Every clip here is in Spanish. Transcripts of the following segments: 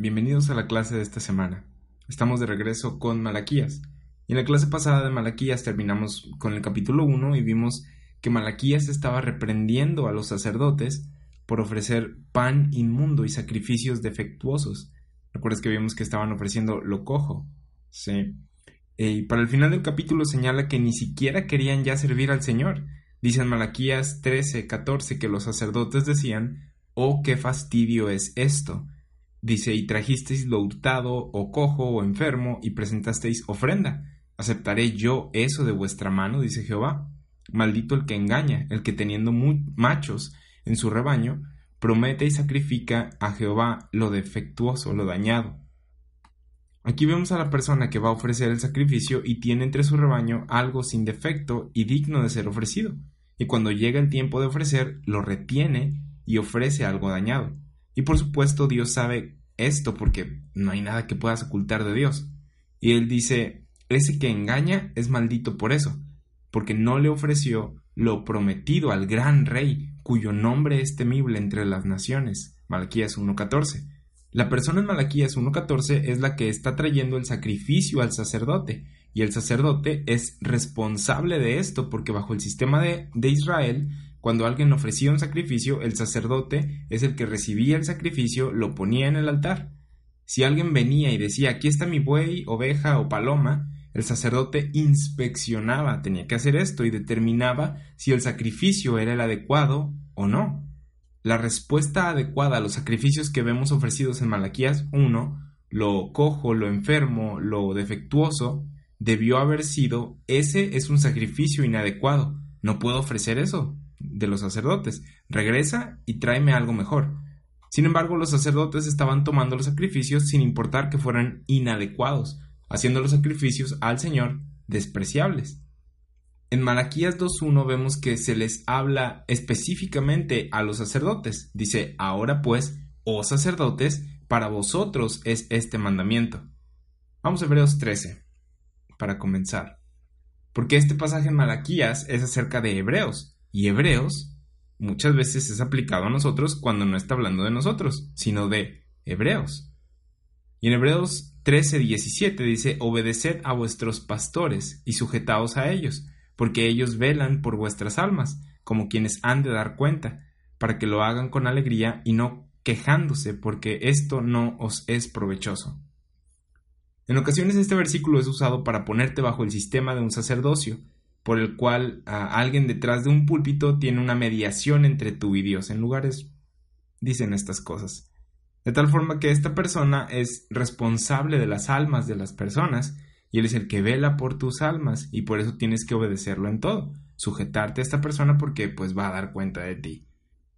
Bienvenidos a la clase de esta semana. Estamos de regreso con Malaquías. Y en la clase pasada de Malaquías terminamos con el capítulo 1 y vimos que Malaquías estaba reprendiendo a los sacerdotes por ofrecer pan inmundo y sacrificios defectuosos. ¿Recuerdas que vimos que estaban ofreciendo lo cojo? Sí. Eh, y para el final del capítulo señala que ni siquiera querían ya servir al Señor. Dice en Malaquías 13, 14 que los sacerdotes decían, oh, qué fastidio es esto Dice, y trajisteis lo hurtado, o cojo, o enfermo, y presentasteis ofrenda. ¿Aceptaré yo eso de vuestra mano? dice Jehová. Maldito el que engaña, el que teniendo machos en su rebaño, promete y sacrifica a Jehová lo defectuoso, lo dañado. Aquí vemos a la persona que va a ofrecer el sacrificio y tiene entre su rebaño algo sin defecto y digno de ser ofrecido, y cuando llega el tiempo de ofrecer, lo retiene y ofrece algo dañado. Y por supuesto Dios sabe esto porque no hay nada que puedas ocultar de Dios. Y él dice, ese que engaña es maldito por eso, porque no le ofreció lo prometido al gran rey, cuyo nombre es temible entre las naciones. Malaquías 1.14. La persona en Malaquías 1.14 es la que está trayendo el sacrificio al sacerdote, y el sacerdote es responsable de esto porque bajo el sistema de, de Israel cuando alguien ofrecía un sacrificio, el sacerdote es el que recibía el sacrificio, lo ponía en el altar. Si alguien venía y decía, aquí está mi buey, oveja o paloma, el sacerdote inspeccionaba, tenía que hacer esto y determinaba si el sacrificio era el adecuado o no. La respuesta adecuada a los sacrificios que vemos ofrecidos en Malaquías 1, lo cojo, lo enfermo, lo defectuoso, debió haber sido, ese es un sacrificio inadecuado, no puedo ofrecer eso de los sacerdotes, regresa y tráeme algo mejor. Sin embargo, los sacerdotes estaban tomando los sacrificios sin importar que fueran inadecuados, haciendo los sacrificios al Señor despreciables. En Malaquías 2.1 vemos que se les habla específicamente a los sacerdotes. Dice, ahora pues, oh sacerdotes, para vosotros es este mandamiento. Vamos a Hebreos 13, para comenzar. Porque este pasaje en Malaquías es acerca de Hebreos, y Hebreos muchas veces es aplicado a nosotros cuando no está hablando de nosotros, sino de Hebreos. Y en Hebreos 13, 17 dice, Obedeced a vuestros pastores y sujetaos a ellos, porque ellos velan por vuestras almas, como quienes han de dar cuenta, para que lo hagan con alegría y no quejándose, porque esto no os es provechoso. En ocasiones este versículo es usado para ponerte bajo el sistema de un sacerdocio, por el cual alguien detrás de un púlpito tiene una mediación entre tú y Dios. En lugares dicen estas cosas. De tal forma que esta persona es responsable de las almas de las personas y él es el que vela por tus almas y por eso tienes que obedecerlo en todo, sujetarte a esta persona porque pues va a dar cuenta de ti.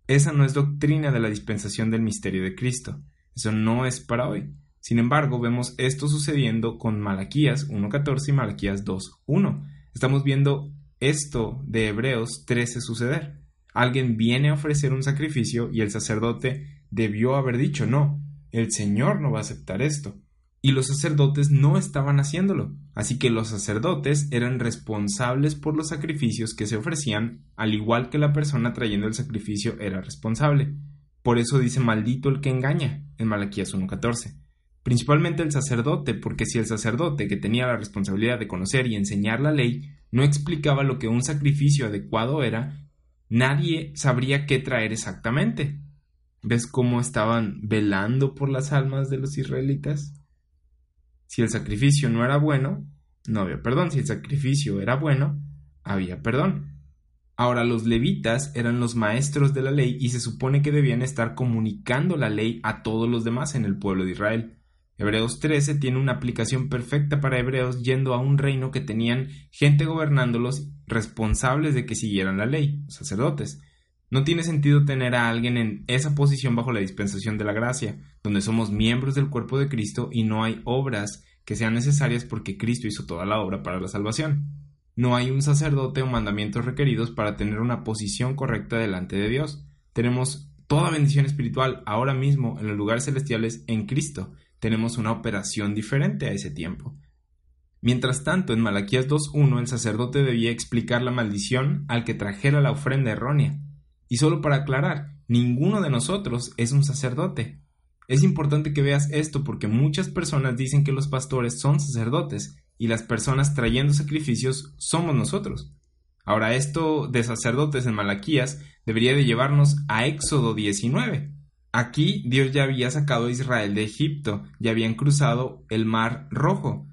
Esa no es doctrina de la dispensación del misterio de Cristo. Eso no es para hoy. Sin embargo, vemos esto sucediendo con Malaquías 1.14 y Malaquías 2.1 Estamos viendo esto de Hebreos 13 suceder. Alguien viene a ofrecer un sacrificio y el sacerdote debió haber dicho no, el Señor no va a aceptar esto. Y los sacerdotes no estaban haciéndolo, así que los sacerdotes eran responsables por los sacrificios que se ofrecían, al igual que la persona trayendo el sacrificio era responsable. Por eso dice maldito el que engaña en Malaquías 1.14 principalmente el sacerdote, porque si el sacerdote, que tenía la responsabilidad de conocer y enseñar la ley, no explicaba lo que un sacrificio adecuado era, nadie sabría qué traer exactamente. ¿Ves cómo estaban velando por las almas de los israelitas? Si el sacrificio no era bueno, no había perdón. Si el sacrificio era bueno, había perdón. Ahora los levitas eran los maestros de la ley y se supone que debían estar comunicando la ley a todos los demás en el pueblo de Israel. Hebreos 13 tiene una aplicación perfecta para hebreos yendo a un reino que tenían gente gobernándolos responsables de que siguieran la ley, sacerdotes. No tiene sentido tener a alguien en esa posición bajo la dispensación de la gracia, donde somos miembros del cuerpo de Cristo y no hay obras que sean necesarias porque Cristo hizo toda la obra para la salvación. No hay un sacerdote o mandamientos requeridos para tener una posición correcta delante de Dios. Tenemos toda bendición espiritual ahora mismo en los lugares celestiales en Cristo. Tenemos una operación diferente a ese tiempo. Mientras tanto, en Malaquías 2.1 el sacerdote debía explicar la maldición al que trajera la ofrenda errónea. Y solo para aclarar, ninguno de nosotros es un sacerdote. Es importante que veas esto porque muchas personas dicen que los pastores son sacerdotes y las personas trayendo sacrificios somos nosotros. Ahora esto de sacerdotes en Malaquías debería de llevarnos a Éxodo 19. Aquí Dios ya había sacado a Israel de Egipto, ya habían cruzado el mar rojo.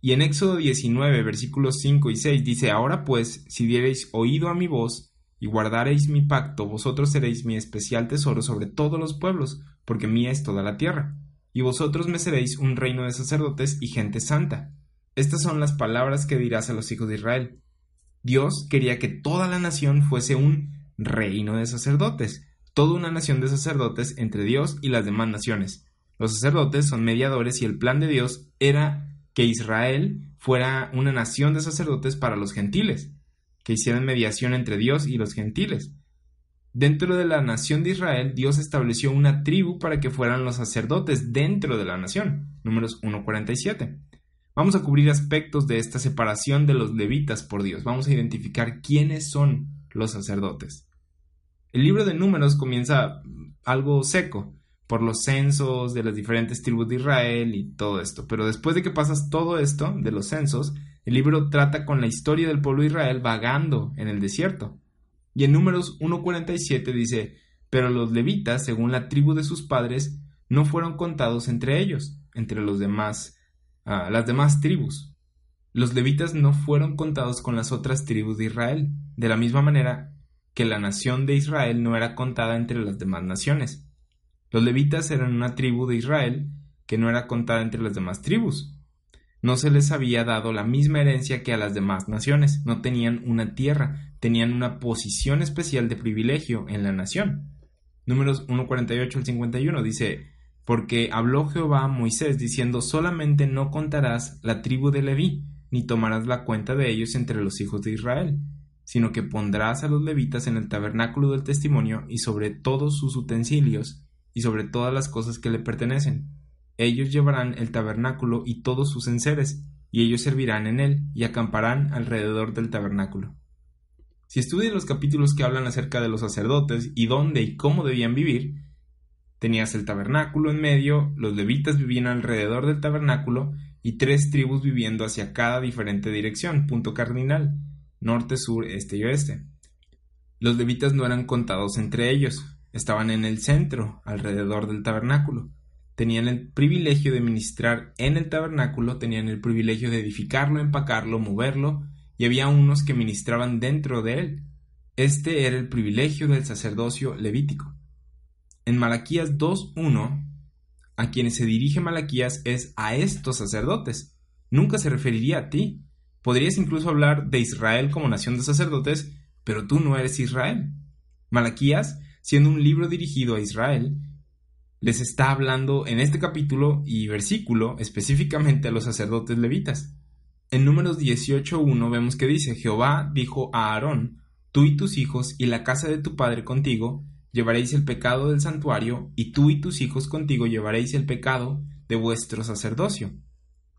Y en Éxodo 19, versículos 5 y 6 dice, Ahora pues, si diereis oído a mi voz, y guardaréis mi pacto, vosotros seréis mi especial tesoro sobre todos los pueblos, porque mía es toda la tierra. Y vosotros me seréis un reino de sacerdotes y gente santa. Estas son las palabras que dirás a los hijos de Israel. Dios quería que toda la nación fuese un reino de sacerdotes, toda una nación de sacerdotes entre Dios y las demás naciones. Los sacerdotes son mediadores y el plan de Dios era que Israel fuera una nación de sacerdotes para los gentiles que hicieran mediación entre Dios y los gentiles. Dentro de la nación de Israel, Dios estableció una tribu para que fueran los sacerdotes dentro de la nación. Números 1.47. Vamos a cubrir aspectos de esta separación de los levitas por Dios. Vamos a identificar quiénes son los sacerdotes. El libro de números comienza algo seco por los censos de las diferentes tribus de Israel y todo esto. Pero después de que pasas todo esto de los censos, el libro trata con la historia del pueblo de Israel vagando en el desierto. Y en números 1.47 dice, pero los levitas, según la tribu de sus padres, no fueron contados entre ellos, entre los demás, ah, las demás tribus. Los levitas no fueron contados con las otras tribus de Israel, de la misma manera que la nación de Israel no era contada entre las demás naciones. Los levitas eran una tribu de Israel que no era contada entre las demás tribus no se les había dado la misma herencia que a las demás naciones, no tenían una tierra, tenían una posición especial de privilegio en la nación. Números 1.48 al 51 dice, porque habló Jehová a Moisés diciendo, solamente no contarás la tribu de Leví, ni tomarás la cuenta de ellos entre los hijos de Israel, sino que pondrás a los levitas en el tabernáculo del testimonio y sobre todos sus utensilios, y sobre todas las cosas que le pertenecen. Ellos llevarán el tabernáculo y todos sus enseres, y ellos servirán en él, y acamparán alrededor del tabernáculo. Si estudias los capítulos que hablan acerca de los sacerdotes y dónde y cómo debían vivir, tenías el tabernáculo en medio, los levitas vivían alrededor del tabernáculo y tres tribus viviendo hacia cada diferente dirección, punto cardinal, norte, sur, este y oeste. Los levitas no eran contados entre ellos, estaban en el centro, alrededor del tabernáculo tenían el privilegio de ministrar en el tabernáculo, tenían el privilegio de edificarlo, empacarlo, moverlo, y había unos que ministraban dentro de él. Este era el privilegio del sacerdocio levítico. En Malaquías 2.1, a quienes se dirige Malaquías es a estos sacerdotes. Nunca se referiría a ti. Podrías incluso hablar de Israel como nación de sacerdotes, pero tú no eres Israel. Malaquías, siendo un libro dirigido a Israel, les está hablando en este capítulo y versículo específicamente a los sacerdotes levitas. En números 18.1 vemos que dice, Jehová dijo a Aarón, tú y tus hijos y la casa de tu padre contigo llevaréis el pecado del santuario, y tú y tus hijos contigo llevaréis el pecado de vuestro sacerdocio.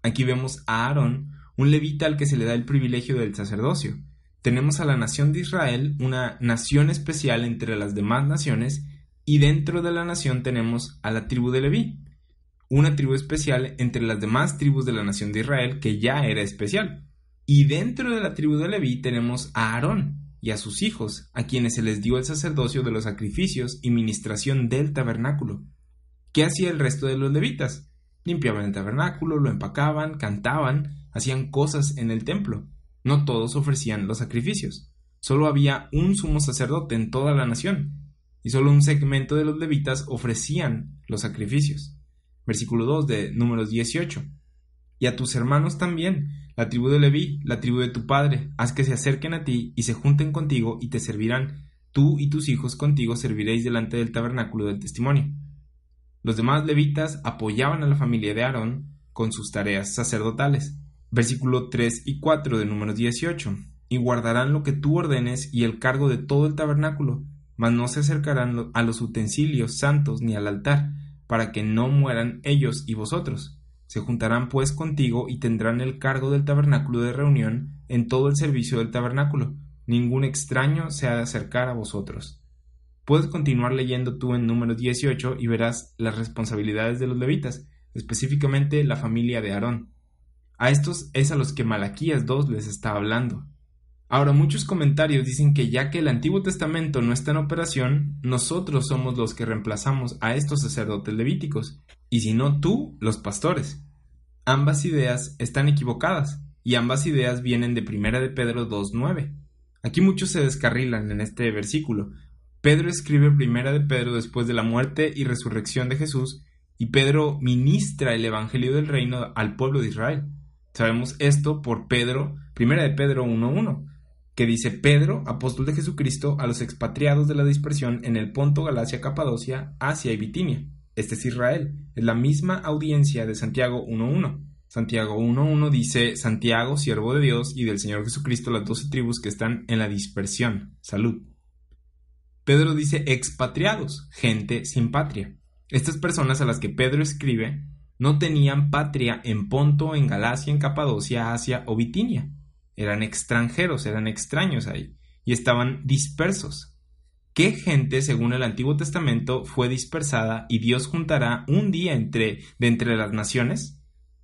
Aquí vemos a Aarón, un levita al que se le da el privilegio del sacerdocio. Tenemos a la nación de Israel, una nación especial entre las demás naciones, y dentro de la nación tenemos a la tribu de Leví, una tribu especial entre las demás tribus de la nación de Israel que ya era especial. Y dentro de la tribu de Leví tenemos a Aarón y a sus hijos, a quienes se les dio el sacerdocio de los sacrificios y ministración del tabernáculo. ¿Qué hacía el resto de los levitas? Limpiaban el tabernáculo, lo empacaban, cantaban, hacían cosas en el templo. No todos ofrecían los sacrificios. Solo había un sumo sacerdote en toda la nación, y solo un segmento de los levitas ofrecían los sacrificios. Versículo 2 de números 18. Y a tus hermanos también, la tribu de Leví, la tribu de tu padre, haz que se acerquen a ti y se junten contigo y te servirán. tú y tus hijos contigo serviréis delante del tabernáculo del testimonio. Los demás levitas apoyaban a la familia de Aarón con sus tareas sacerdotales. Versículo 3 y 4 de números 18. Y guardarán lo que tú ordenes y el cargo de todo el tabernáculo, mas no se acercarán a los utensilios santos ni al altar, para que no mueran ellos y vosotros. Se juntarán pues contigo y tendrán el cargo del tabernáculo de reunión en todo el servicio del tabernáculo. Ningún extraño se ha de acercar a vosotros. Puedes continuar leyendo tú en número 18 y verás las responsabilidades de los levitas, específicamente la familia de Aarón. A estos es a los que Malaquías 2 les está hablando. Ahora muchos comentarios dicen que ya que el Antiguo Testamento no está en operación, nosotros somos los que reemplazamos a estos sacerdotes levíticos, y si no tú, los pastores. Ambas ideas están equivocadas, y ambas ideas vienen de Primera de Pedro 2.9. Aquí muchos se descarrilan en este versículo. Pedro escribe Primera de Pedro después de la muerte y resurrección de Jesús, y Pedro ministra el Evangelio del Reino al pueblo de Israel. Sabemos esto por Pedro, Primera de Pedro 1.1 que dice Pedro, apóstol de Jesucristo, a los expatriados de la dispersión en el Ponto, Galacia, Capadocia, Asia y Bitinia. Este es Israel. Es la misma audiencia de Santiago 1.1. Santiago 1.1 dice Santiago, siervo de Dios y del Señor Jesucristo, las doce tribus que están en la dispersión. Salud. Pedro dice expatriados, gente sin patria. Estas personas a las que Pedro escribe no tenían patria en Ponto, en Galacia, en Capadocia, Asia o Bitinia eran extranjeros, eran extraños ahí, y estaban dispersos. ¿Qué gente, según el Antiguo Testamento, fue dispersada y Dios juntará un día entre, de entre las naciones?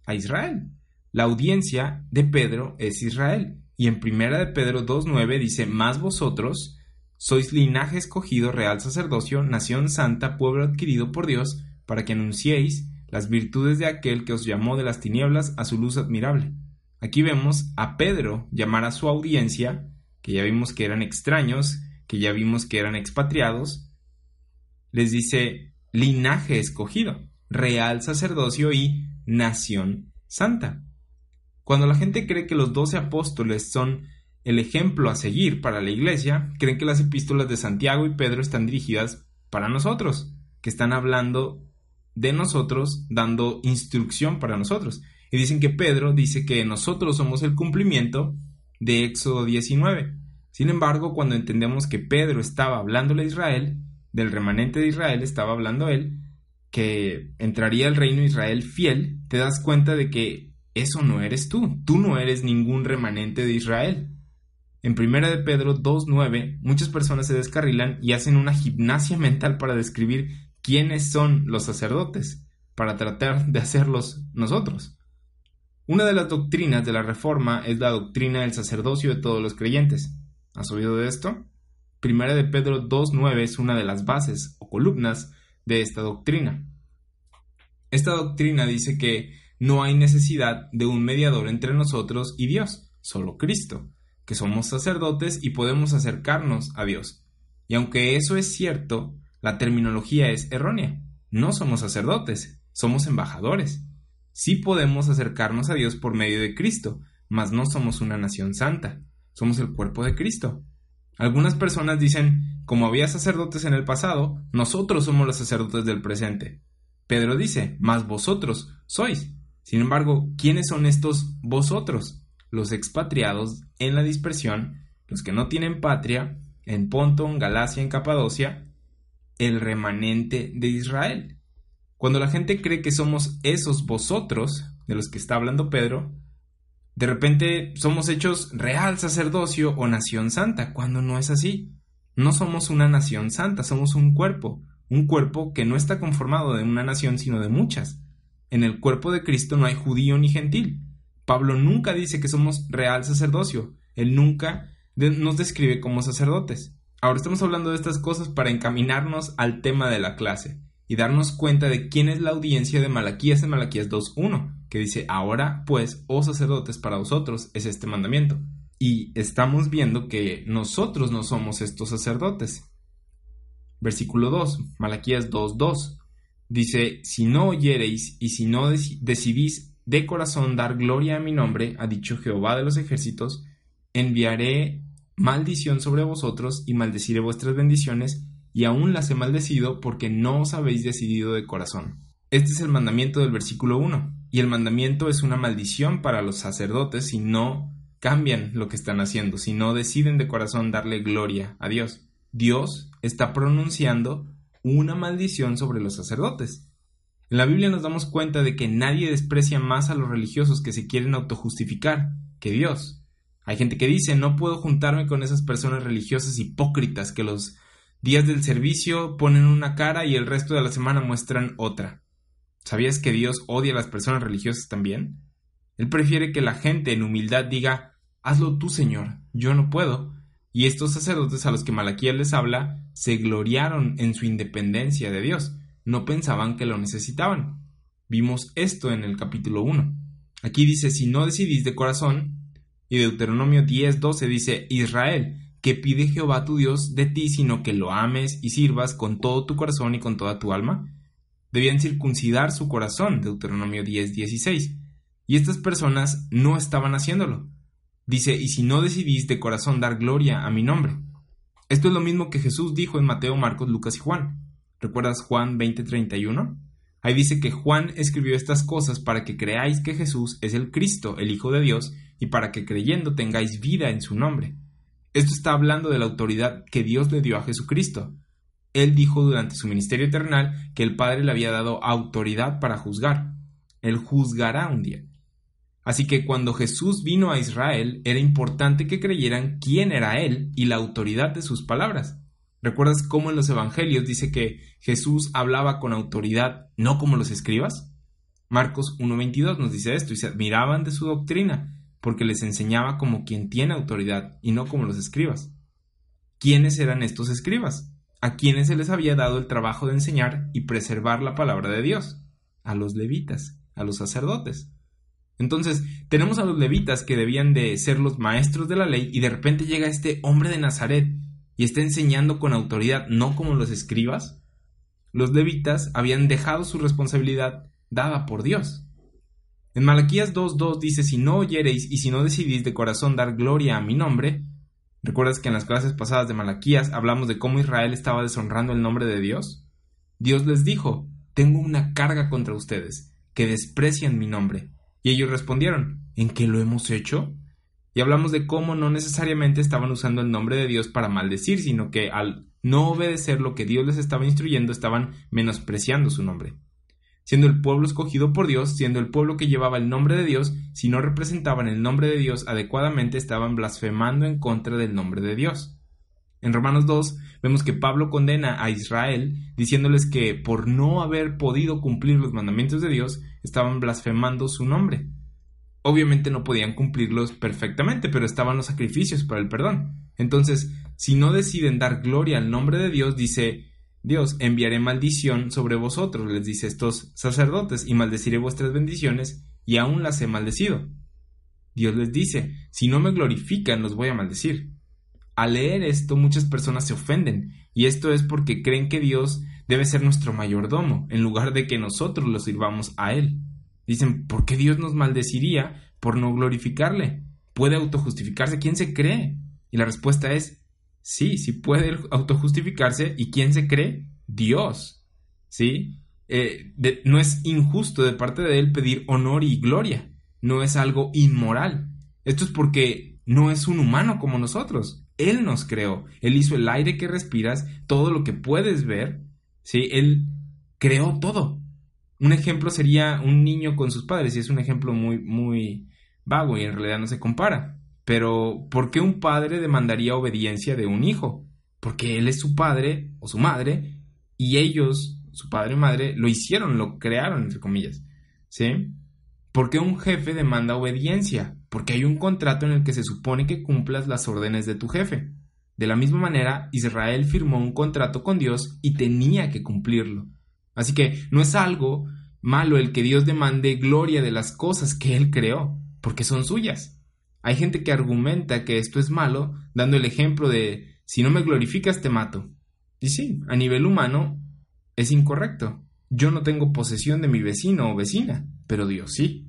A Israel. La audiencia de Pedro es Israel. Y en primera de Pedro 2.9 dice, más vosotros sois linaje escogido, real sacerdocio, nación santa, pueblo adquirido por Dios, para que anunciéis las virtudes de aquel que os llamó de las tinieblas a su luz admirable. Aquí vemos a Pedro llamar a su audiencia, que ya vimos que eran extraños, que ya vimos que eran expatriados, les dice linaje escogido, real sacerdocio y nación santa. Cuando la gente cree que los doce apóstoles son el ejemplo a seguir para la iglesia, creen que las epístolas de Santiago y Pedro están dirigidas para nosotros, que están hablando de nosotros, dando instrucción para nosotros. Y dicen que Pedro dice que nosotros somos el cumplimiento de Éxodo 19. Sin embargo, cuando entendemos que Pedro estaba hablándole a Israel, del remanente de Israel estaba hablando él, que entraría el reino de Israel fiel, te das cuenta de que eso no eres tú, tú no eres ningún remanente de Israel. En 1 de Pedro 2.9, muchas personas se descarrilan y hacen una gimnasia mental para describir quiénes son los sacerdotes, para tratar de hacerlos nosotros. Una de las doctrinas de la Reforma es la doctrina del sacerdocio de todos los creyentes. ¿Has oído de esto? Primera de Pedro 2.9 es una de las bases o columnas de esta doctrina. Esta doctrina dice que no hay necesidad de un mediador entre nosotros y Dios, solo Cristo, que somos sacerdotes y podemos acercarnos a Dios. Y aunque eso es cierto, la terminología es errónea. No somos sacerdotes, somos embajadores. Sí podemos acercarnos a Dios por medio de Cristo, mas no somos una nación santa, somos el cuerpo de Cristo. Algunas personas dicen, como había sacerdotes en el pasado, nosotros somos los sacerdotes del presente. Pedro dice, mas vosotros sois. Sin embargo, ¿quiénes son estos vosotros? Los expatriados en la dispersión, los que no tienen patria, en Ponto, en Galacia, en Capadocia, el remanente de Israel. Cuando la gente cree que somos esos vosotros de los que está hablando Pedro, de repente somos hechos real sacerdocio o nación santa, cuando no es así. No somos una nación santa, somos un cuerpo, un cuerpo que no está conformado de una nación sino de muchas. En el cuerpo de Cristo no hay judío ni gentil. Pablo nunca dice que somos real sacerdocio, él nunca nos describe como sacerdotes. Ahora estamos hablando de estas cosas para encaminarnos al tema de la clase y darnos cuenta de quién es la audiencia de Malaquías en Malaquías 2.1, que dice, ahora pues, oh sacerdotes, para vosotros es este mandamiento. Y estamos viendo que nosotros no somos estos sacerdotes. Versículo 2, Malaquías 2.2, dice, si no oyereis y si no decidís de corazón dar gloria a mi nombre, ha dicho Jehová de los ejércitos, enviaré maldición sobre vosotros y maldeciré vuestras bendiciones, y aún las he maldecido porque no os habéis decidido de corazón. Este es el mandamiento del versículo 1, y el mandamiento es una maldición para los sacerdotes si no cambian lo que están haciendo, si no deciden de corazón darle gloria a Dios. Dios está pronunciando una maldición sobre los sacerdotes. En la Biblia nos damos cuenta de que nadie desprecia más a los religiosos que se quieren autojustificar que Dios. Hay gente que dice no puedo juntarme con esas personas religiosas hipócritas que los días del servicio ponen una cara y el resto de la semana muestran otra. ¿Sabías que Dios odia a las personas religiosas también? Él prefiere que la gente en humildad diga Hazlo tú, Señor, yo no puedo, y estos sacerdotes a los que Malaquías les habla se gloriaron en su independencia de Dios, no pensaban que lo necesitaban. Vimos esto en el capítulo 1. Aquí dice, si no decidís de corazón, y Deuteronomio 10:12 dice, Israel, que pide Jehová tu Dios de ti, sino que lo ames y sirvas con todo tu corazón y con toda tu alma. Debían circuncidar su corazón, Deuteronomio 10:16. Y estas personas no estaban haciéndolo. Dice, y si no decidís de corazón dar gloria a mi nombre. Esto es lo mismo que Jesús dijo en Mateo, Marcos, Lucas y Juan. ¿Recuerdas Juan 20:31? Ahí dice que Juan escribió estas cosas para que creáis que Jesús es el Cristo, el Hijo de Dios, y para que creyendo tengáis vida en su nombre. Esto está hablando de la autoridad que Dios le dio a Jesucristo. Él dijo durante su ministerio eternal que el Padre le había dado autoridad para juzgar. Él juzgará un día. Así que cuando Jesús vino a Israel, era importante que creyeran quién era Él y la autoridad de sus palabras. ¿Recuerdas cómo en los Evangelios dice que Jesús hablaba con autoridad, no como los escribas? Marcos 1.22 nos dice esto y se admiraban de su doctrina, porque les enseñaba como quien tiene autoridad y no como los escribas. ¿Quiénes eran estos escribas? A quienes se les había dado el trabajo de enseñar y preservar la palabra de Dios. A los levitas, a los sacerdotes. Entonces, tenemos a los levitas que debían de ser los maestros de la ley y de repente llega este hombre de Nazaret y está enseñando con autoridad, no como los escribas. Los levitas habían dejado su responsabilidad dada por Dios. En Malaquías 2.2 dice, si no oyereis y si no decidís de corazón dar gloria a mi nombre, ¿recuerdas que en las clases pasadas de Malaquías hablamos de cómo Israel estaba deshonrando el nombre de Dios? Dios les dijo, tengo una carga contra ustedes, que desprecian mi nombre y ellos respondieron, ¿en qué lo hemos hecho? Y hablamos de cómo no necesariamente estaban usando el nombre de Dios para maldecir, sino que al no obedecer lo que Dios les estaba instruyendo, estaban menospreciando su nombre. Siendo el pueblo escogido por Dios, siendo el pueblo que llevaba el nombre de Dios, si no representaban el nombre de Dios adecuadamente, estaban blasfemando en contra del nombre de Dios. En Romanos 2 vemos que Pablo condena a Israel diciéndoles que por no haber podido cumplir los mandamientos de Dios, estaban blasfemando su nombre. Obviamente no podían cumplirlos perfectamente, pero estaban los sacrificios para el perdón. Entonces, si no deciden dar gloria al nombre de Dios, dice Dios, enviaré maldición sobre vosotros, les dice estos sacerdotes, y maldeciré vuestras bendiciones, y aún las he maldecido. Dios les dice, si no me glorifican, los voy a maldecir. Al leer esto, muchas personas se ofenden, y esto es porque creen que Dios debe ser nuestro mayordomo, en lugar de que nosotros lo sirvamos a Él. Dicen, ¿por qué Dios nos maldeciría por no glorificarle? ¿Puede autojustificarse? ¿Quién se cree? Y la respuesta es, sí, sí puede autojustificarse. ¿Y quién se cree? Dios. ¿Sí? Eh, no es injusto de parte de Él pedir honor y gloria. No es algo inmoral. Esto es porque no es un humano como nosotros. Él nos creó. Él hizo el aire que respiras, todo lo que puedes ver, ¿sí? Él creó todo. Un ejemplo sería un niño con sus padres, y es un ejemplo muy, muy vago y en realidad no se compara. Pero, ¿por qué un padre demandaría obediencia de un hijo? Porque él es su padre o su madre, y ellos, su padre y madre, lo hicieron, lo crearon, entre comillas. ¿Sí? ¿Por qué un jefe demanda obediencia? Porque hay un contrato en el que se supone que cumplas las órdenes de tu jefe. De la misma manera, Israel firmó un contrato con Dios y tenía que cumplirlo. Así que no es algo malo el que Dios demande gloria de las cosas que Él creó, porque son suyas. Hay gente que argumenta que esto es malo, dando el ejemplo de si no me glorificas te mato. Y sí, a nivel humano es incorrecto. Yo no tengo posesión de mi vecino o vecina, pero Dios sí.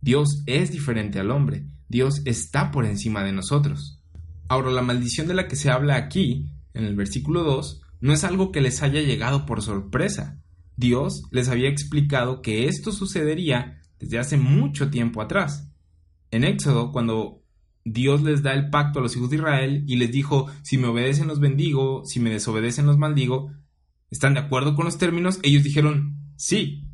Dios es diferente al hombre. Dios está por encima de nosotros. Ahora, la maldición de la que se habla aquí, en el versículo 2, no es algo que les haya llegado por sorpresa. Dios les había explicado que esto sucedería desde hace mucho tiempo atrás. En Éxodo, cuando Dios les da el pacto a los hijos de Israel y les dijo, si me obedecen los bendigo, si me desobedecen los maldigo, ¿están de acuerdo con los términos? Ellos dijeron, sí.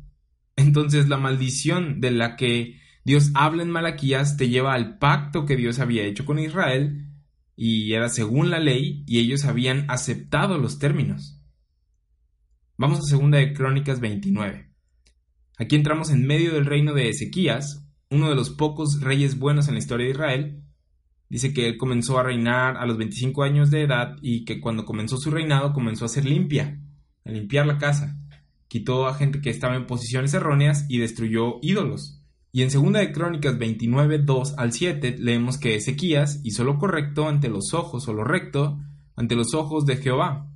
Entonces la maldición de la que Dios habla en Malaquías te lleva al pacto que Dios había hecho con Israel y era según la ley y ellos habían aceptado los términos. Vamos a segunda de Crónicas 29. Aquí entramos en medio del reino de Ezequías, uno de los pocos reyes buenos en la historia de Israel. Dice que él comenzó a reinar a los 25 años de edad y que cuando comenzó su reinado comenzó a ser limpia, a limpiar la casa. Quitó a gente que estaba en posiciones erróneas y destruyó ídolos. Y en segunda de Crónicas 29, 2 al 7 leemos que Ezequías hizo lo correcto ante los ojos o lo recto ante los ojos de Jehová,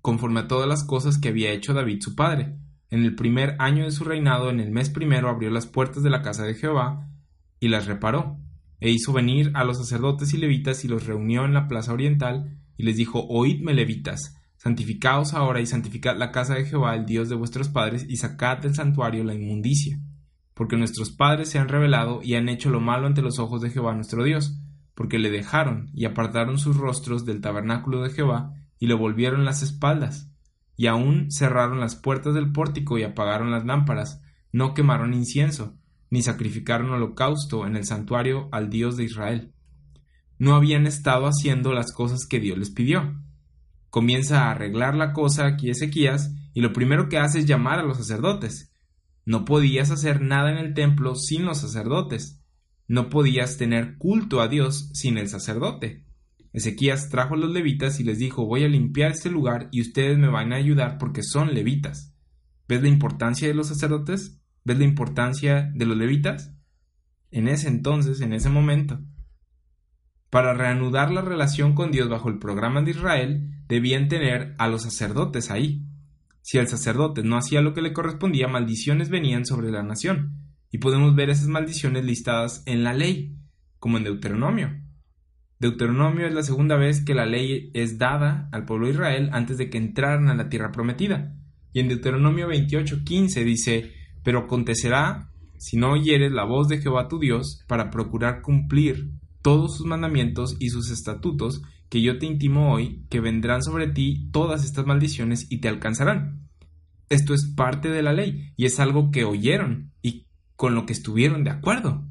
conforme a todas las cosas que había hecho David su padre. En el primer año de su reinado, en el mes primero, abrió las puertas de la casa de Jehová y las reparó, e hizo venir a los sacerdotes y levitas y los reunió en la plaza oriental, y les dijo, Oídme levitas, santificaos ahora y santificad la casa de Jehová, el Dios de vuestros padres, y sacad del santuario la inmundicia porque nuestros padres se han rebelado y han hecho lo malo ante los ojos de Jehová nuestro Dios, porque le dejaron y apartaron sus rostros del tabernáculo de Jehová y le volvieron las espaldas, y aún cerraron las puertas del pórtico y apagaron las lámparas, no quemaron incienso, ni sacrificaron holocausto en el santuario al Dios de Israel. No habían estado haciendo las cosas que Dios les pidió. Comienza a arreglar la cosa aquí Ezequías, y lo primero que hace es llamar a los sacerdotes, no podías hacer nada en el templo sin los sacerdotes. No podías tener culto a Dios sin el sacerdote. Ezequías trajo a los levitas y les dijo voy a limpiar este lugar y ustedes me van a ayudar porque son levitas. ¿Ves la importancia de los sacerdotes? ¿Ves la importancia de los levitas? En ese entonces, en ese momento. Para reanudar la relación con Dios bajo el programa de Israel, debían tener a los sacerdotes ahí. Si el sacerdote no hacía lo que le correspondía, maldiciones venían sobre la nación, y podemos ver esas maldiciones listadas en la ley, como en Deuteronomio. Deuteronomio es la segunda vez que la ley es dada al pueblo de Israel antes de que entraran a la tierra prometida. Y en Deuteronomio 28:15 dice, pero acontecerá, si no oyeres la voz de Jehová tu Dios, para procurar cumplir todos sus mandamientos y sus estatutos que yo te intimo hoy, que vendrán sobre ti todas estas maldiciones y te alcanzarán. Esto es parte de la ley y es algo que oyeron y con lo que estuvieron de acuerdo.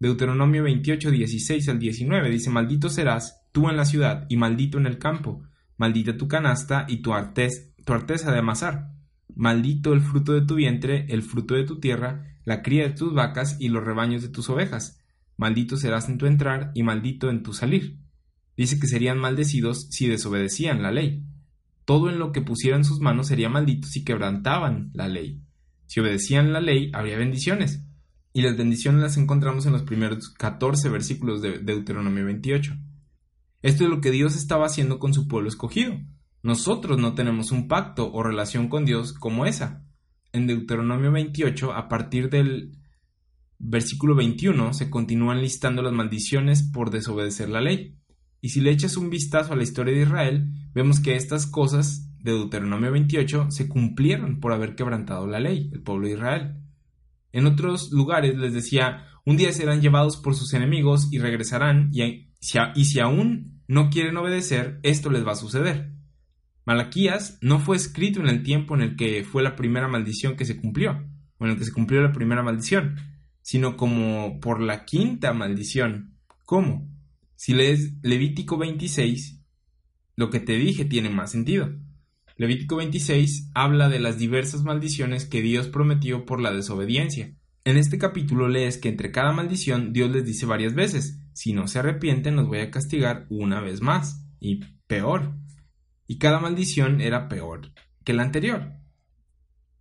Deuteronomio 28, 16 al 19 dice, Maldito serás tú en la ciudad y maldito en el campo, maldita tu canasta y tu, artez, tu arteza de amasar, maldito el fruto de tu vientre, el fruto de tu tierra, la cría de tus vacas y los rebaños de tus ovejas, maldito serás en tu entrar y maldito en tu salir dice que serían maldecidos si desobedecían la ley. Todo en lo que pusieran sus manos sería maldito si quebrantaban la ley. Si obedecían la ley, habría bendiciones. Y las bendiciones las encontramos en los primeros 14 versículos de Deuteronomio 28. Esto es lo que Dios estaba haciendo con su pueblo escogido. Nosotros no tenemos un pacto o relación con Dios como esa. En Deuteronomio 28, a partir del versículo 21, se continúan listando las maldiciones por desobedecer la ley. Y si le echas un vistazo a la historia de Israel, vemos que estas cosas de Deuteronomio 28 se cumplieron por haber quebrantado la ley, el pueblo de Israel. En otros lugares les decía, un día serán llevados por sus enemigos y regresarán, y, si aún no quieren obedecer, esto les va a suceder. Malaquías no fue escrito en el tiempo en el que fue la primera maldición que se cumplió, o en el que se cumplió la primera maldición, sino como por la quinta maldición. ¿Cómo? Si lees Levítico 26, lo que te dije tiene más sentido. Levítico 26 habla de las diversas maldiciones que Dios prometió por la desobediencia. En este capítulo lees que entre cada maldición Dios les dice varias veces, si no se arrepienten los voy a castigar una vez más, y peor. Y cada maldición era peor que la anterior.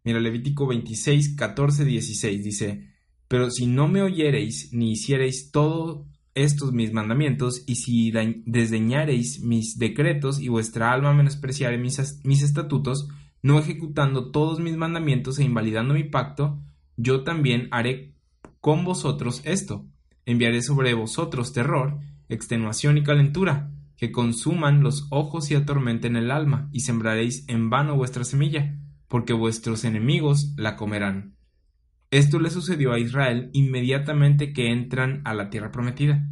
Mira, Levítico 26, 14, 16 dice, pero si no me oyereis ni hiciereis todo estos mis mandamientos, y si desdeñareis mis decretos y vuestra alma menospreciare mis, mis estatutos, no ejecutando todos mis mandamientos e invalidando mi pacto, yo también haré con vosotros esto. Enviaré sobre vosotros terror, extenuación y calentura, que consuman los ojos y atormenten el alma, y sembraréis en vano vuestra semilla, porque vuestros enemigos la comerán. Esto le sucedió a Israel inmediatamente que entran a la tierra prometida.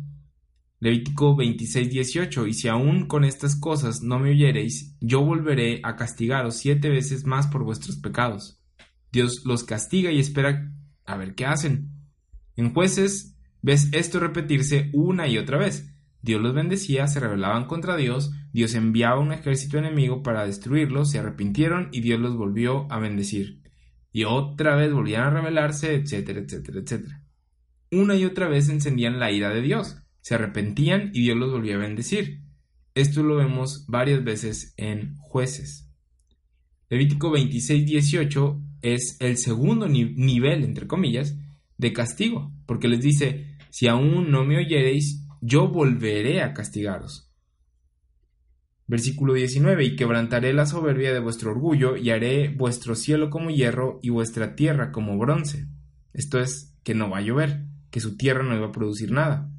Levítico 26:18 Y si aún con estas cosas no me oyereis, yo volveré a castigaros siete veces más por vuestros pecados. Dios los castiga y espera a ver qué hacen. En jueces ves esto repetirse una y otra vez. Dios los bendecía, se rebelaban contra Dios, Dios enviaba un ejército enemigo para destruirlos, se arrepintieron y Dios los volvió a bendecir. Y otra vez volvían a rebelarse, etcétera, etcétera, etcétera. Una y otra vez encendían la ira de Dios, se arrepentían y Dios los volvía a bendecir. Esto lo vemos varias veces en jueces. Levítico 26, 18 es el segundo nivel, entre comillas, de castigo, porque les dice, si aún no me oyereis, yo volveré a castigaros. Versículo 19, y quebrantaré la soberbia de vuestro orgullo, y haré vuestro cielo como hierro y vuestra tierra como bronce. Esto es, que no va a llover, que su tierra no iba a producir nada.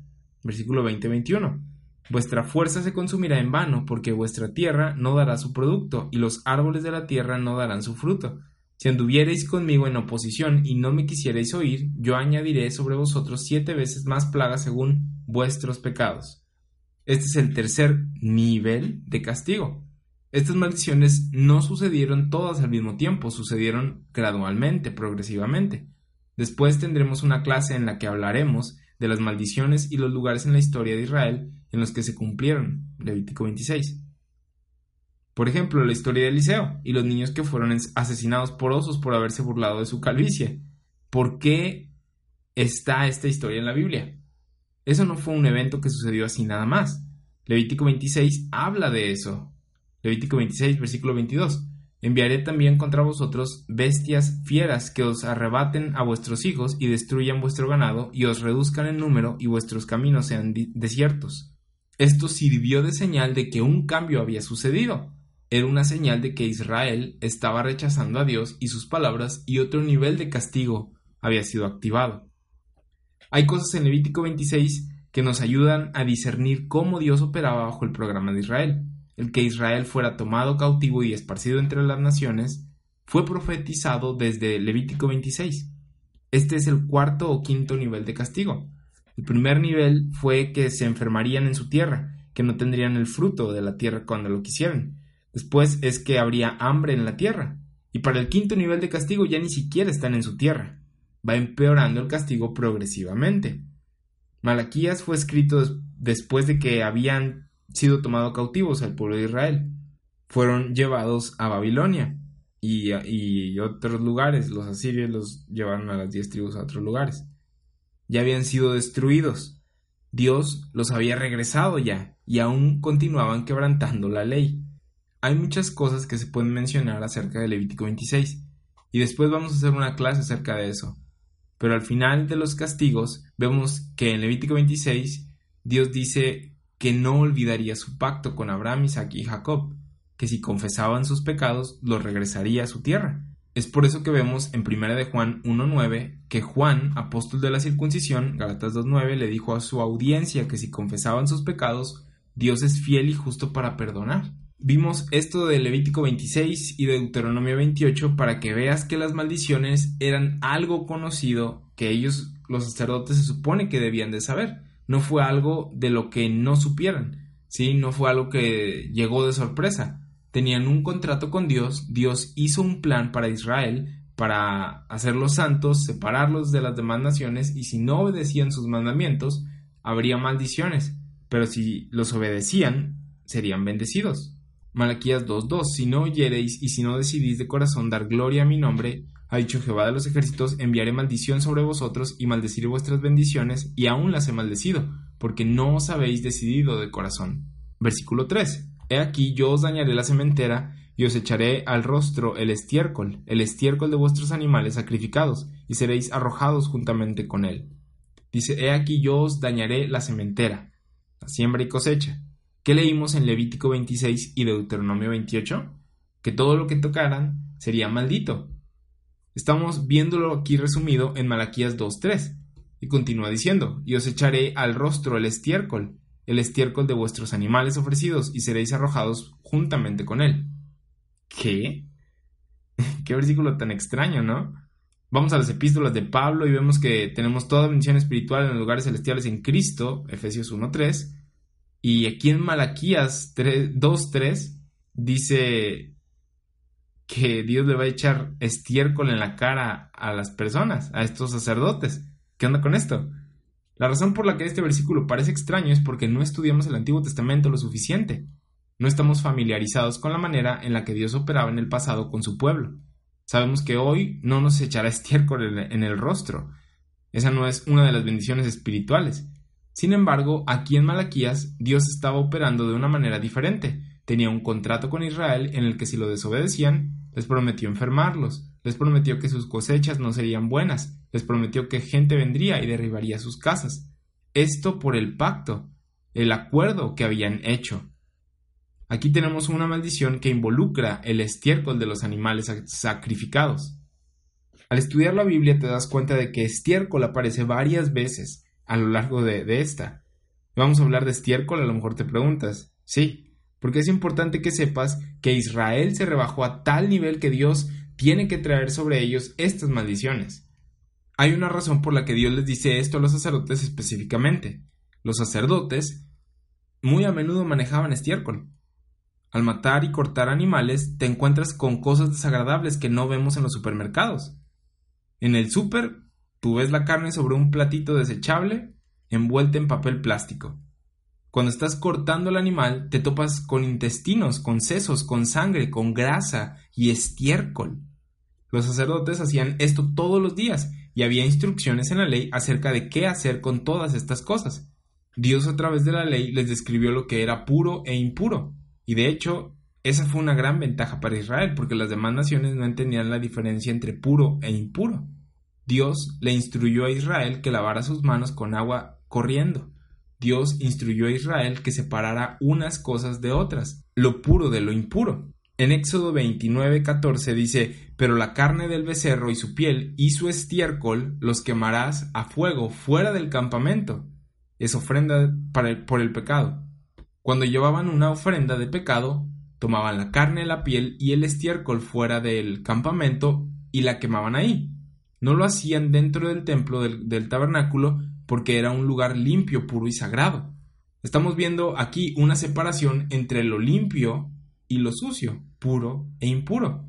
Versículo 20-21. Vuestra fuerza se consumirá en vano, porque vuestra tierra no dará su producto, y los árboles de la tierra no darán su fruto. Si anduviereis conmigo en oposición y no me quisierais oír, yo añadiré sobre vosotros siete veces más plagas según vuestros pecados. Este es el tercer nivel de castigo. Estas maldiciones no sucedieron todas al mismo tiempo, sucedieron gradualmente, progresivamente. Después tendremos una clase en la que hablaremos de las maldiciones y los lugares en la historia de Israel en los que se cumplieron. Levítico 26. Por ejemplo, la historia de Eliseo y los niños que fueron asesinados por osos por haberse burlado de su calvicie. ¿Por qué está esta historia en la Biblia? Eso no fue un evento que sucedió así nada más. Levítico 26 habla de eso. Levítico 26, versículo 22. Enviaré también contra vosotros bestias fieras que os arrebaten a vuestros hijos y destruyan vuestro ganado y os reduzcan en número y vuestros caminos sean desiertos. Esto sirvió de señal de que un cambio había sucedido era una señal de que Israel estaba rechazando a Dios y sus palabras y otro nivel de castigo había sido activado. Hay cosas en Levítico 26 que nos ayudan a discernir cómo Dios operaba bajo el programa de Israel. El que Israel fuera tomado cautivo y esparcido entre las naciones fue profetizado desde Levítico 26. Este es el cuarto o quinto nivel de castigo. El primer nivel fue que se enfermarían en su tierra, que no tendrían el fruto de la tierra cuando lo quisieran. Después es que habría hambre en la tierra. Y para el quinto nivel de castigo ya ni siquiera están en su tierra. Va empeorando el castigo progresivamente. Malaquías fue escrito después de que habían sido tomados cautivos al pueblo de Israel. Fueron llevados a Babilonia y, otros lugares. Los asirios los llevaron a las diez tribus a otros lugares. Ya habían sido destruidos. Dios los había regresado ya y aún continuaban quebrantando la ley. Hay muchas cosas que se pueden mencionar acerca de Levítico 26 y después vamos a hacer una clase acerca de eso. Pero al final de los castigos vemos que en Levítico 26 Dios dice que no olvidaría su pacto con Abraham, Isaac y Jacob, que si confesaban sus pecados los regresaría a su tierra. Es por eso que vemos en 1 de Juan 1.9 que Juan, apóstol de la circuncisión, Galatas 2.9, le dijo a su audiencia que si confesaban sus pecados, Dios es fiel y justo para perdonar. Vimos esto de Levítico 26 y de Deuteronomio 28 para que veas que las maldiciones eran algo conocido que ellos, los sacerdotes, se supone que debían de saber. No fue algo de lo que no supieran, ¿sí? No fue algo que llegó de sorpresa. Tenían un contrato con Dios, Dios hizo un plan para Israel para hacerlos santos, separarlos de las demás naciones y si no obedecían sus mandamientos, habría maldiciones, pero si los obedecían, serían bendecidos. Malaquías 2.2 Si no oyereis y si no decidís de corazón dar gloria a mi nombre, ha dicho Jehová de los ejércitos, enviaré maldición sobre vosotros y maldeciré vuestras bendiciones, y aún las he maldecido, porque no os habéis decidido de corazón. Versículo 3. He aquí yo os dañaré la sementera, y os echaré al rostro el estiércol, el estiércol de vuestros animales sacrificados, y seréis arrojados juntamente con él. Dice, he aquí yo os dañaré la sementera, la siembra y cosecha, ¿Qué leímos en Levítico 26 y Deuteronomio 28? Que todo lo que tocaran sería maldito. Estamos viéndolo aquí resumido en Malaquías 2.3. Y continúa diciendo, y os echaré al rostro el estiércol, el estiércol de vuestros animales ofrecidos y seréis arrojados juntamente con él. ¿Qué? Qué versículo tan extraño, ¿no? Vamos a las epístolas de Pablo y vemos que tenemos toda bendición espiritual en los lugares celestiales en Cristo, Efesios 1.3, y aquí en Malaquías 2.3 dice que Dios le va a echar estiércol en la cara a las personas, a estos sacerdotes. ¿Qué onda con esto? La razón por la que este versículo parece extraño es porque no estudiamos el Antiguo Testamento lo suficiente. No estamos familiarizados con la manera en la que Dios operaba en el pasado con su pueblo. Sabemos que hoy no nos echará estiércol en el rostro. Esa no es una de las bendiciones espirituales. Sin embargo, aquí en Malaquías, Dios estaba operando de una manera diferente. Tenía un contrato con Israel en el que si lo desobedecían, les prometió enfermarlos, les prometió que sus cosechas no serían buenas, les prometió que gente vendría y derribaría sus casas. Esto por el pacto, el acuerdo que habían hecho. Aquí tenemos una maldición que involucra el estiércol de los animales sacrificados. Al estudiar la Biblia te das cuenta de que estiércol aparece varias veces a lo largo de, de esta. Vamos a hablar de estiércol, a lo mejor te preguntas. Sí, porque es importante que sepas que Israel se rebajó a tal nivel que Dios tiene que traer sobre ellos estas maldiciones. Hay una razón por la que Dios les dice esto a los sacerdotes específicamente. Los sacerdotes muy a menudo manejaban estiércol. Al matar y cortar animales, te encuentras con cosas desagradables que no vemos en los supermercados. En el súper, tú ves la carne sobre un platito desechable envuelta en papel plástico. Cuando estás cortando el animal, te topas con intestinos, con sesos, con sangre, con grasa y estiércol. Los sacerdotes hacían esto todos los días y había instrucciones en la ley acerca de qué hacer con todas estas cosas. Dios a través de la ley les describió lo que era puro e impuro. Y de hecho, esa fue una gran ventaja para Israel, porque las demás naciones no entendían la diferencia entre puro e impuro. Dios le instruyó a Israel que lavara sus manos con agua corriendo. Dios instruyó a Israel que separara unas cosas de otras, lo puro de lo impuro. En Éxodo 29, 14 dice, Pero la carne del becerro y su piel y su estiércol los quemarás a fuego fuera del campamento. Es ofrenda por el pecado. Cuando llevaban una ofrenda de pecado, tomaban la carne, la piel y el estiércol fuera del campamento y la quemaban ahí. No lo hacían dentro del templo del, del tabernáculo porque era un lugar limpio, puro y sagrado. Estamos viendo aquí una separación entre lo limpio y lo sucio, puro e impuro.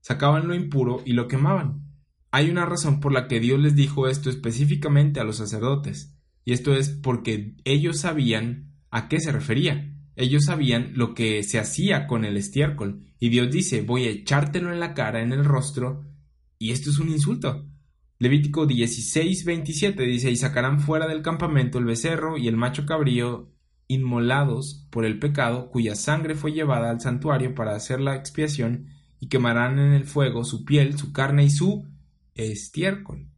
Sacaban lo impuro y lo quemaban. Hay una razón por la que Dios les dijo esto específicamente a los sacerdotes, y esto es porque ellos sabían a qué se refería. Ellos sabían lo que se hacía con el estiércol, y Dios dice, voy a echártelo en la cara, en el rostro, y esto es un insulto. Levítico 16, 27 dice, y sacarán fuera del campamento el becerro y el macho cabrío inmolados por el pecado, cuya sangre fue llevada al santuario para hacer la expiación, y quemarán en el fuego su piel, su carne y su estiércol.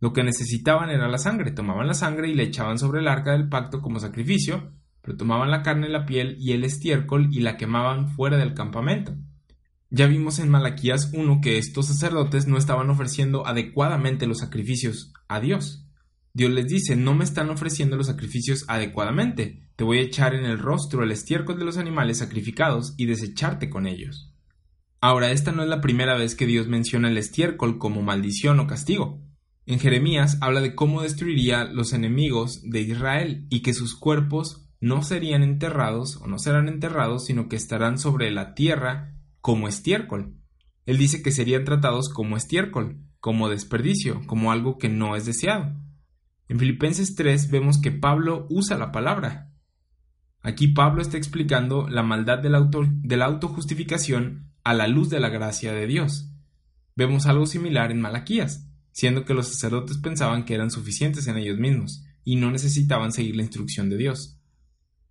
Lo que necesitaban era la sangre. Tomaban la sangre y la echaban sobre el arca del pacto como sacrificio, pero tomaban la carne, la piel y el estiércol y la quemaban fuera del campamento. Ya vimos en Malaquías 1 que estos sacerdotes no estaban ofreciendo adecuadamente los sacrificios a Dios. Dios les dice, no me están ofreciendo los sacrificios adecuadamente, te voy a echar en el rostro el estiércol de los animales sacrificados y desecharte con ellos. Ahora, esta no es la primera vez que Dios menciona el estiércol como maldición o castigo. En Jeremías habla de cómo destruiría los enemigos de Israel y que sus cuerpos no serían enterrados o no serán enterrados, sino que estarán sobre la tierra como estiércol. Él dice que serían tratados como estiércol, como desperdicio, como algo que no es deseado. En Filipenses 3 vemos que Pablo usa la palabra. Aquí Pablo está explicando la maldad de la, de la autojustificación a la luz de la gracia de Dios. Vemos algo similar en Malaquías siendo que los sacerdotes pensaban que eran suficientes en ellos mismos y no necesitaban seguir la instrucción de Dios.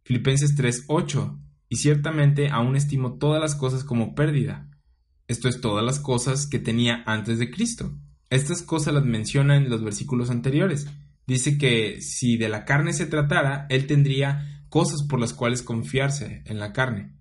Filipenses 3:8 Y ciertamente aún estimo todas las cosas como pérdida. Esto es todas las cosas que tenía antes de Cristo. Estas cosas las menciona en los versículos anteriores. Dice que si de la carne se tratara, él tendría cosas por las cuales confiarse en la carne.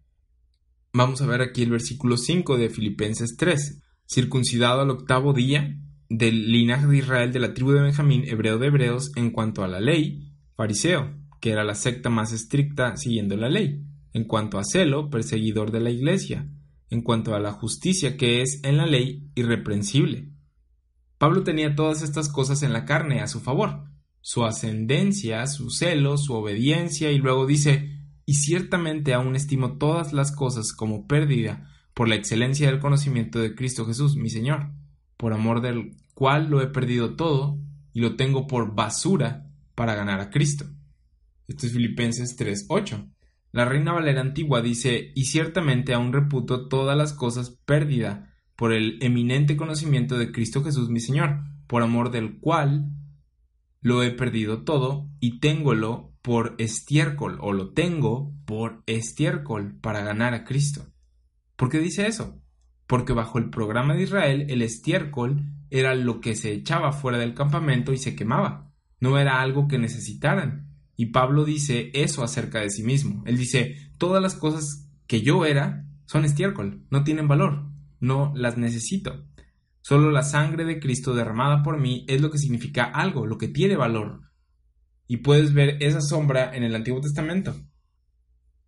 Vamos a ver aquí el versículo 5 de Filipenses 3. Circuncidado al octavo día, del linaje de Israel de la tribu de Benjamín, hebreo de hebreos, en cuanto a la ley, fariseo, que era la secta más estricta siguiendo la ley, en cuanto a celo, perseguidor de la iglesia, en cuanto a la justicia que es en la ley irreprensible. Pablo tenía todas estas cosas en la carne a su favor, su ascendencia, su celo, su obediencia, y luego dice, y ciertamente aún estimo todas las cosas como pérdida por la excelencia del conocimiento de Cristo Jesús, mi Señor, por amor del cual lo he perdido todo y lo tengo por basura para ganar a Cristo. Esto es Filipenses 3.8. La Reina Valera Antigua dice, y ciertamente aún reputo todas las cosas pérdida por el eminente conocimiento de Cristo Jesús mi Señor, por amor del cual lo he perdido todo y téngolo por estiércol o lo tengo por estiércol para ganar a Cristo. ¿Por qué dice eso? Porque bajo el programa de Israel el estiércol era lo que se echaba fuera del campamento y se quemaba, no era algo que necesitaran. Y Pablo dice eso acerca de sí mismo. Él dice, todas las cosas que yo era son estiércol, no tienen valor, no las necesito. Solo la sangre de Cristo derramada por mí es lo que significa algo, lo que tiene valor. Y puedes ver esa sombra en el Antiguo Testamento.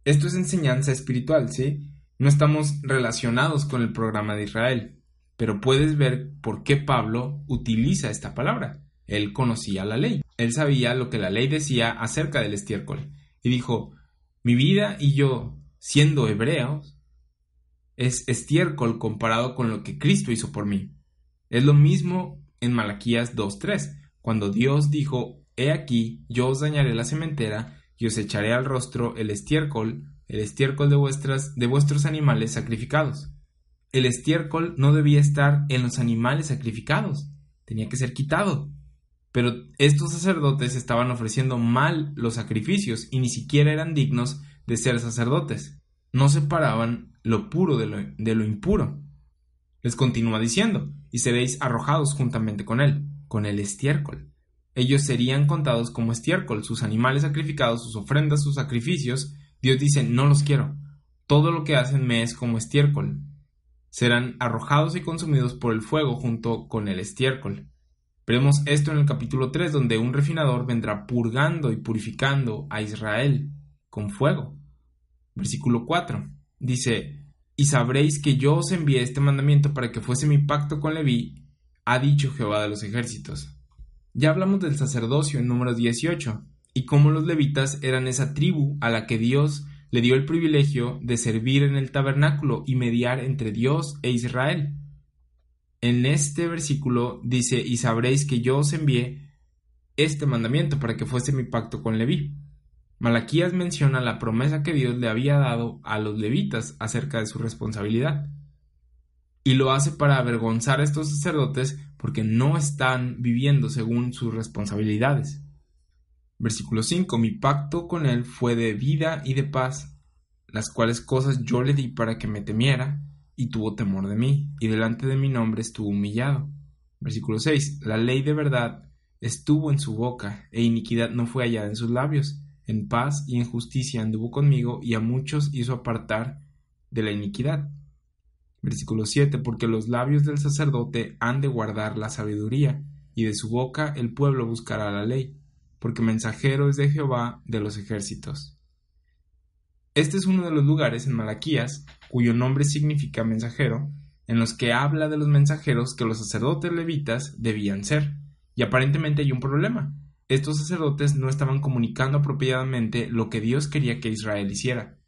Esto es enseñanza espiritual, ¿sí? No estamos relacionados con el programa de Israel, pero puedes ver por qué Pablo utiliza esta palabra. Él conocía la ley, él sabía lo que la ley decía acerca del estiércol, y dijo, mi vida y yo, siendo hebreos, es estiércol comparado con lo que Cristo hizo por mí. Es lo mismo en Malaquías 2.3, cuando Dios dijo, He aquí, yo os dañaré la cementera y os echaré al rostro el estiércol, el estiércol de, vuestras, de vuestros animales sacrificados. El estiércol no debía estar en los animales sacrificados, tenía que ser quitado. Pero estos sacerdotes estaban ofreciendo mal los sacrificios y ni siquiera eran dignos de ser sacerdotes. No separaban lo puro de lo, impuro. Les continúa diciendo, y seréis arrojados juntamente con él, con el estiércol. Ellos serían contados como estiércol, sus animales sacrificados, sus ofrendas, sus sacrificios. Dios dice, no los quiero. Todo lo que hacen me es como estiércol. Serán arrojados y consumidos por el fuego junto con el estiércol. Veremos esto en el capítulo 3, donde un refinador vendrá purgando y purificando a Israel con fuego. Versículo 4 dice, y sabréis que yo os envié este mandamiento para que fuese mi pacto con Leví, ha dicho Jehová de los ejércitos. Ya hablamos del sacerdocio en número 18, y cómo los levitas eran esa tribu a la que Dios le dio el privilegio de servir en el tabernáculo y mediar entre Dios e Israel. En este versículo dice, y sabréis que yo os envié este mandamiento para que fuese mi pacto con Leví. Malaquías menciona la promesa que Dios le había dado a los levitas acerca de su responsabilidad. Y lo hace para avergonzar a estos sacerdotes porque no están viviendo según sus responsabilidades. Versículo 5. Mi pacto con él fue de vida y de paz, las cuales cosas yo le di para que me temiera, y tuvo temor de mí, y delante de mi nombre estuvo humillado. Versículo 6. La ley de verdad estuvo en su boca, e iniquidad no fue hallada en sus labios en paz y en justicia anduvo conmigo y a muchos hizo apartar de la iniquidad. Versículo 7. Porque los labios del sacerdote han de guardar la sabiduría, y de su boca el pueblo buscará la ley, porque mensajero es de Jehová de los ejércitos. Este es uno de los lugares en Malaquías, cuyo nombre significa mensajero, en los que habla de los mensajeros que los sacerdotes levitas debían ser. Y aparentemente hay un problema, estos sacerdotes no estaban comunicando apropiadamente lo que Dios quería que Israel hiciera.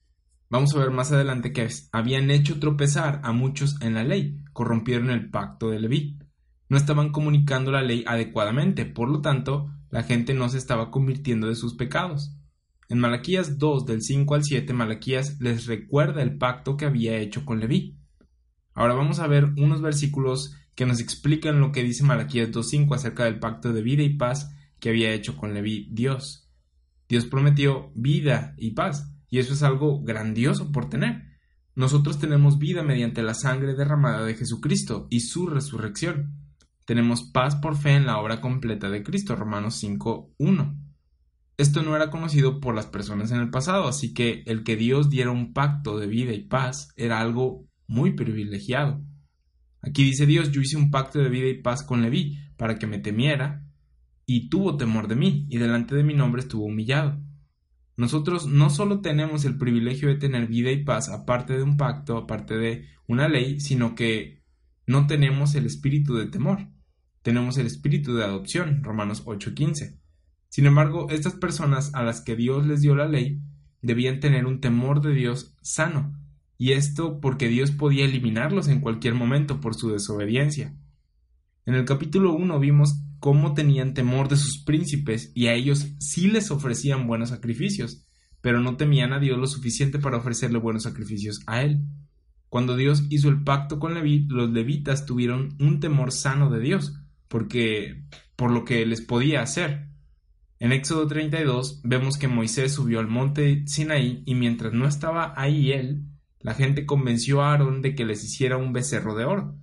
Vamos a ver más adelante que habían hecho tropezar a muchos en la ley, corrompieron el pacto de Leví. No estaban comunicando la ley adecuadamente, por lo tanto, la gente no se estaba convirtiendo de sus pecados. En Malaquías 2 del 5 al 7, Malaquías les recuerda el pacto que había hecho con Leví. Ahora vamos a ver unos versículos que nos explican lo que dice Malaquías 2.5 acerca del pacto de vida y paz que había hecho con Leví Dios. Dios prometió vida y paz, y eso es algo grandioso por tener. Nosotros tenemos vida mediante la sangre derramada de Jesucristo y su resurrección. Tenemos paz por fe en la obra completa de Cristo, Romanos 5.1. Esto no era conocido por las personas en el pasado, así que el que Dios diera un pacto de vida y paz era algo muy privilegiado. Aquí dice Dios, yo hice un pacto de vida y paz con Leví, para que me temiera, y tuvo temor de mí, y delante de mi nombre estuvo humillado. Nosotros no solo tenemos el privilegio de tener vida y paz aparte de un pacto, aparte de una ley, sino que no tenemos el espíritu de temor. Tenemos el espíritu de adopción, Romanos 8:15. Sin embargo, estas personas a las que Dios les dio la ley debían tener un temor de Dios sano, y esto porque Dios podía eliminarlos en cualquier momento por su desobediencia. En el capítulo 1 vimos cómo tenían temor de sus príncipes y a ellos sí les ofrecían buenos sacrificios, pero no temían a Dios lo suficiente para ofrecerle buenos sacrificios a él. Cuando Dios hizo el pacto con Leví, los levitas tuvieron un temor sano de Dios, porque por lo que les podía hacer. En Éxodo 32 vemos que Moisés subió al monte Sinaí y mientras no estaba ahí él, la gente convenció a Aarón de que les hiciera un becerro de oro.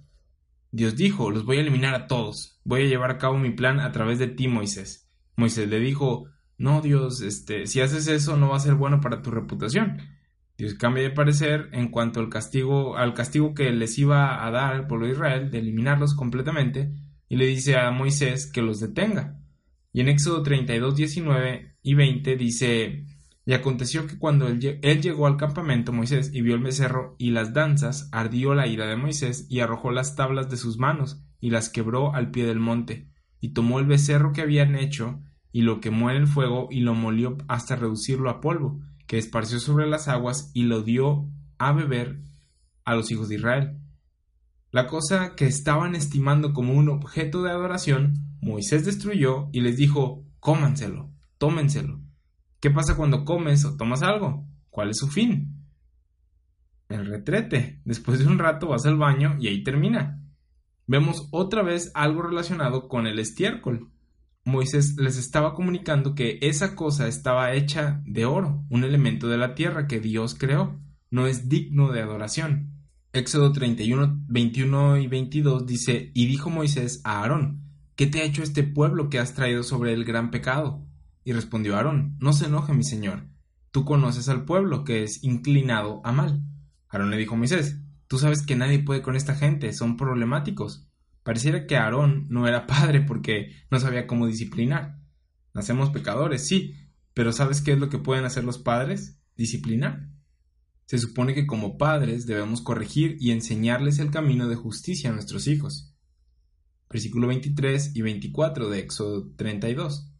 Dios dijo, los voy a eliminar a todos, voy a llevar a cabo mi plan a través de ti, Moisés. Moisés le dijo, no, Dios, este, si haces eso no va a ser bueno para tu reputación. Dios cambia de parecer en cuanto al castigo, al castigo que les iba a dar al pueblo de Israel, de eliminarlos completamente, y le dice a Moisés que los detenga. Y en Éxodo 32, 19 y 20 dice, y aconteció que cuando él, llegó al campamento Moisés y vio el becerro y las danzas, ardió la ira de Moisés y arrojó las tablas de sus manos y las quebró al pie del monte, y tomó el becerro que habían hecho y lo quemó en el fuego y lo molió hasta reducirlo a polvo, que esparció sobre las aguas y lo dio a beber a los hijos de Israel. La cosa que estaban estimando como un objeto de adoración, Moisés destruyó y les dijo, cómanselo, tómenselo ¿Qué pasa cuando comes o tomas algo? ¿Cuál es su fin? El retrete. Después de un rato vas al baño y ahí termina. Vemos otra vez algo relacionado con el estiércol. Moisés les estaba comunicando que esa cosa estaba hecha de oro, un elemento de la tierra que Dios creó. No es digno de adoración. Éxodo 31, 21 y 22 dice, y dijo Moisés a Aarón, ¿qué te ha hecho este pueblo que has traído sobre el gran pecado? Y respondió Aarón, No se enoje, mi señor. Tú conoces al pueblo, que es inclinado a mal. Aarón le dijo a Moisés, Tú sabes que nadie puede con esta gente, son problemáticos. Pareciera que Aarón no era padre porque no sabía cómo disciplinar. Nacemos pecadores, sí, pero ¿sabes qué es lo que pueden hacer los padres? Disciplinar. Se supone que como padres debemos corregir y enseñarles el camino de justicia a nuestros hijos. Versículo 23 y 24 de Éxodo 32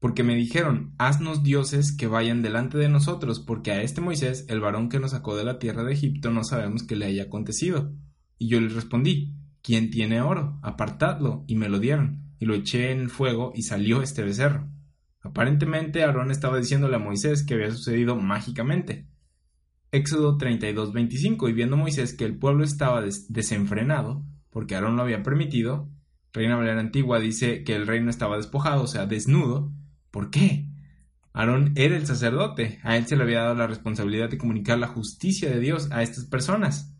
porque me dijeron, haznos dioses que vayan delante de nosotros, porque a este Moisés, el varón que nos sacó de la tierra de Egipto, no sabemos qué le haya acontecido. Y yo les respondí, ¿quién tiene oro? Apartadlo, y me lo dieron, y lo eché en el fuego, y salió este becerro. Aparentemente Aarón estaba diciéndole a Moisés que había sucedido mágicamente. Éxodo 32:25 y viendo Moisés que el pueblo estaba desenfrenado, porque Aarón lo había permitido, Reina Valera Antigua dice que el reino estaba despojado, o sea, desnudo, ¿Por qué? Aarón era el sacerdote, a él se le había dado la responsabilidad de comunicar la justicia de Dios a estas personas.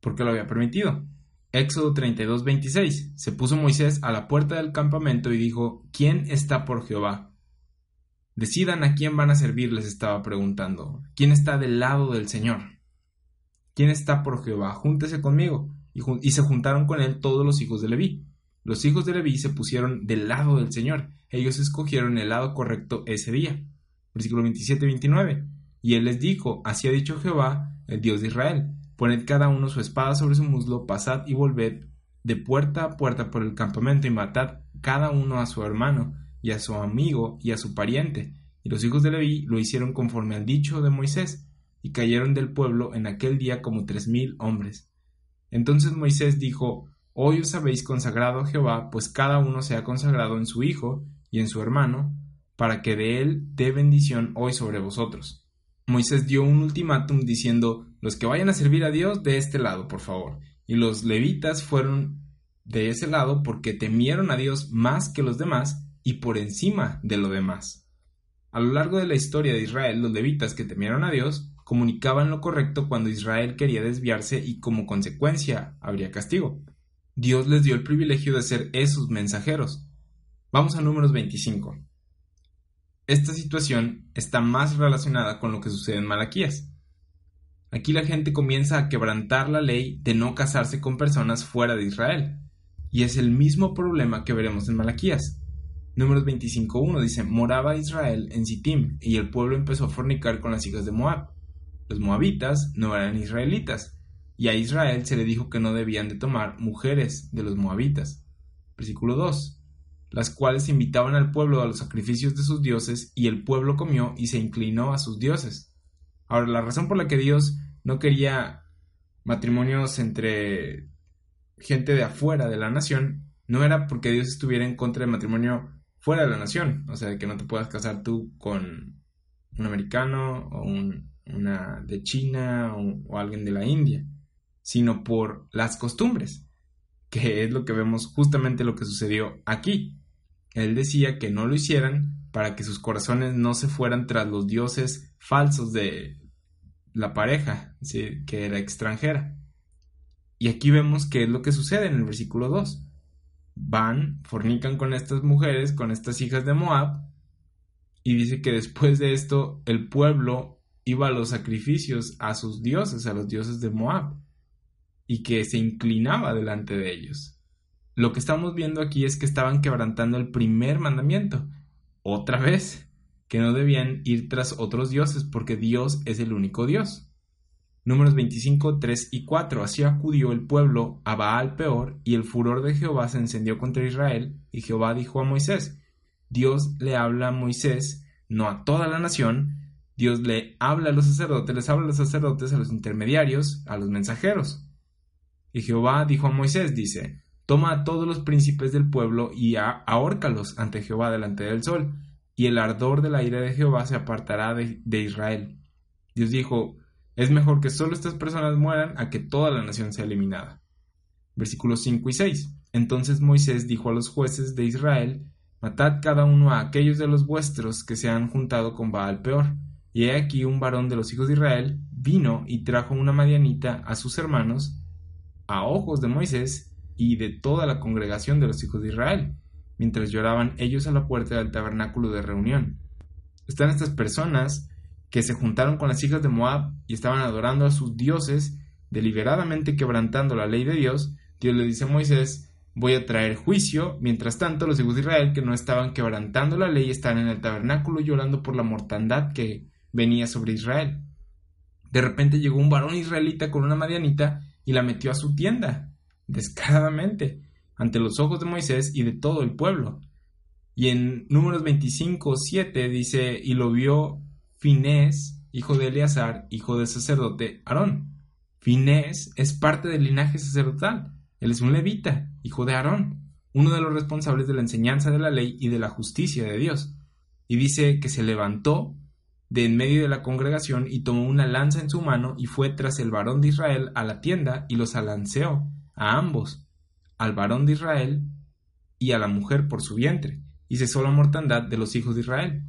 ¿Por qué lo había permitido? Éxodo 32, 26. Se puso Moisés a la puerta del campamento y dijo, ¿quién está por Jehová? Decidan a quién van a servir, les estaba preguntando. ¿Quién está del lado del Señor? ¿Quién está por Jehová? Júntese conmigo. Y, se juntaron con él todos los hijos de Leví. Los hijos de Leví se pusieron del lado del Señor. Ellos escogieron el lado correcto ese día. Versículo 27-29. Y él les dijo, así ha dicho Jehová, el Dios de Israel, poned cada uno su espada sobre su muslo, pasad y volved de puerta a puerta por el campamento y matad cada uno a su hermano, y a su amigo, y a su pariente. Y los hijos de Leví lo hicieron conforme al dicho de Moisés, y cayeron del pueblo en aquel día como tres mil hombres. Entonces Moisés dijo, Hoy os habéis consagrado a Jehová, pues cada uno se ha consagrado en su Hijo y en su hermano, para que de él dé bendición hoy sobre vosotros. Moisés dio un ultimátum diciendo, los que vayan a servir a Dios de este lado, por favor. Y los levitas fueron de ese lado porque temieron a Dios más que los demás y por encima de lo demás. A lo largo de la historia de Israel, los levitas que temieron a Dios comunicaban lo correcto cuando Israel quería desviarse y como consecuencia habría castigo. Dios les dio el privilegio de ser esos mensajeros. Vamos a números 25. Esta situación está más relacionada con lo que sucede en Malaquías. Aquí la gente comienza a quebrantar la ley de no casarse con personas fuera de Israel, y es el mismo problema que veremos en Malaquías. Números 25.1 dice, moraba Israel en Sittim y el pueblo empezó a fornicar con las hijas de Moab. Los moabitas no eran israelitas, y a Israel se le dijo que no debían de tomar mujeres de los moabitas. Versículo 2. Las cuales invitaban al pueblo a los sacrificios de sus dioses, y el pueblo comió y se inclinó a sus dioses. Ahora, la razón por la que Dios no quería matrimonios entre gente de afuera de la nación no era porque Dios estuviera en contra del matrimonio fuera de la nación, o sea, que no te puedas casar tú con un americano o una de China o, alguien de la India, sino por las costumbres, que es lo que vemos justamente lo que sucedió aquí. Él decía que no lo hicieran para que sus corazones no se fueran tras los dioses falsos de la pareja, que era extranjera. Y aquí vemos qué es lo que sucede en el versículo 2 van, fornican con estas mujeres, con estas hijas de Moab, y dice que después de esto el pueblo iba a los sacrificios a sus dioses, a los dioses de Moab, y que se inclinaba delante de ellos. Lo que estamos viendo aquí es que estaban quebrantando el primer mandamiento, otra vez, que no debían ir tras otros dioses porque Dios es el único Dios. Números 25, 3 y 4. Así acudió el pueblo a Baal peor, y el furor de Jehová se encendió contra Israel, y Jehová dijo a Moisés, Dios le habla a Moisés, no a toda la nación, Dios le habla a los sacerdotes, les habla a los sacerdotes, a los intermediarios, a los mensajeros. Y Jehová dijo a Moisés, dice, Toma a todos los príncipes del pueblo y ahórcalos ante Jehová delante del sol, y el ardor de la ira de Jehová se apartará de, de Israel. Dios dijo, es mejor que solo estas personas mueran a que toda la nación sea eliminada. Versículos 5 y 6. Entonces Moisés dijo a los jueces de Israel, Matad cada uno a aquellos de los vuestros que se han juntado con Baal peor. Y he aquí un varón de los hijos de Israel vino y trajo una madianita a sus hermanos, a ojos de Moisés y de toda la congregación de los hijos de Israel, mientras lloraban ellos a la puerta del tabernáculo de reunión. Están estas personas que se juntaron con las hijas de Moab y estaban adorando a sus dioses, deliberadamente quebrantando la ley de Dios, Dios le dice a Moisés, voy a traer juicio, mientras tanto los hijos de Israel que no estaban quebrantando la ley están en el tabernáculo llorando por la mortandad que venía sobre Israel. De repente llegó un varón israelita con una madianita y la metió a su tienda, descaradamente, ante los ojos de Moisés y de todo el pueblo. Y en números 25, 7 dice, y lo vio Finés, hijo de Eleazar, hijo del sacerdote Aarón. Finés es parte del linaje sacerdotal. Él es un levita, hijo de Aarón, uno de los responsables de la enseñanza de la ley y de la justicia de Dios. Y dice que se levantó de en medio de la congregación y tomó una lanza en su mano y fue tras el varón de Israel a la tienda y los alanceó a ambos, al varón de Israel y a la mujer por su vientre, y cesó la mortandad de los hijos de Israel.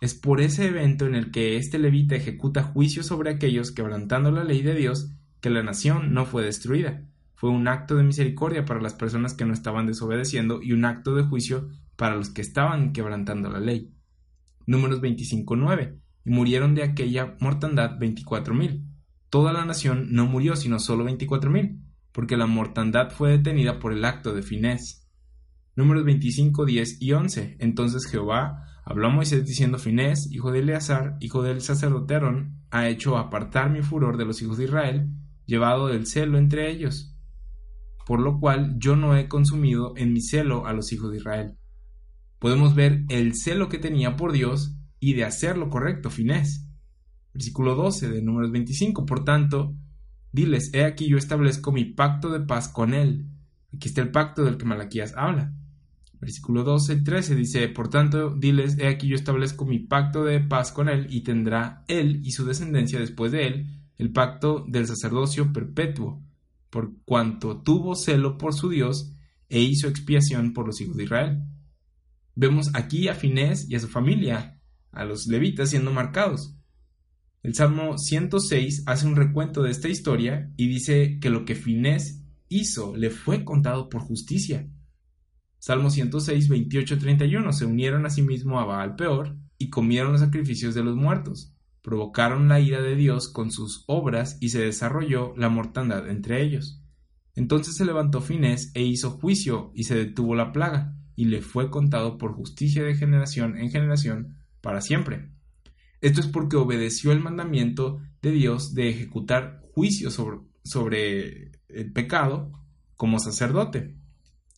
Es por ese evento en el que este levita ejecuta juicio sobre aquellos quebrantando la ley de Dios que la nación no fue destruida. Fue un acto de misericordia para las personas que no estaban desobedeciendo y un acto de juicio para los que estaban quebrantando la ley. Números 25.9. Y murieron de aquella mortandad veinticuatro mil. Toda la nación no murió sino solo veinticuatro mil, porque la mortandad fue detenida por el acto de Finés. Números 25, 10 y 11. Entonces Jehová Habló Moisés diciendo, Finés, hijo de Eleazar, hijo del sacerdote Aarón, ha hecho apartar mi furor de los hijos de Israel, llevado del celo entre ellos, por lo cual yo no he consumido en mi celo a los hijos de Israel. Podemos ver el celo que tenía por Dios y de hacer lo correcto, Finés. Versículo 12 de Números 25. Por tanto, diles, he aquí yo establezco mi pacto de paz con él. Aquí está el pacto del que Malaquías habla Versículo 12 y 13 dice, Por tanto, diles, he aquí yo establezco mi pacto de paz con él, y tendrá él y su descendencia después de él el pacto del sacerdocio perpetuo, por cuanto tuvo celo por su Dios e hizo expiación por los hijos de Israel. Vemos aquí a Finés y a su familia, a los levitas siendo marcados. El Salmo 106 hace un recuento de esta historia y dice que lo que Finés hizo le fue contado por justicia. Salmo 106, 28, 31. Se unieron asimismo a Baal peor y comieron los sacrificios de los muertos. Provocaron la ira de Dios con sus obras y se desarrolló la mortandad entre ellos. Entonces se levantó Finés e hizo juicio y se detuvo la plaga, y le fue contado por justicia de generación en generación para siempre. Esto es porque obedeció el mandamiento de Dios de ejecutar juicio sobre, sobre el pecado como sacerdote.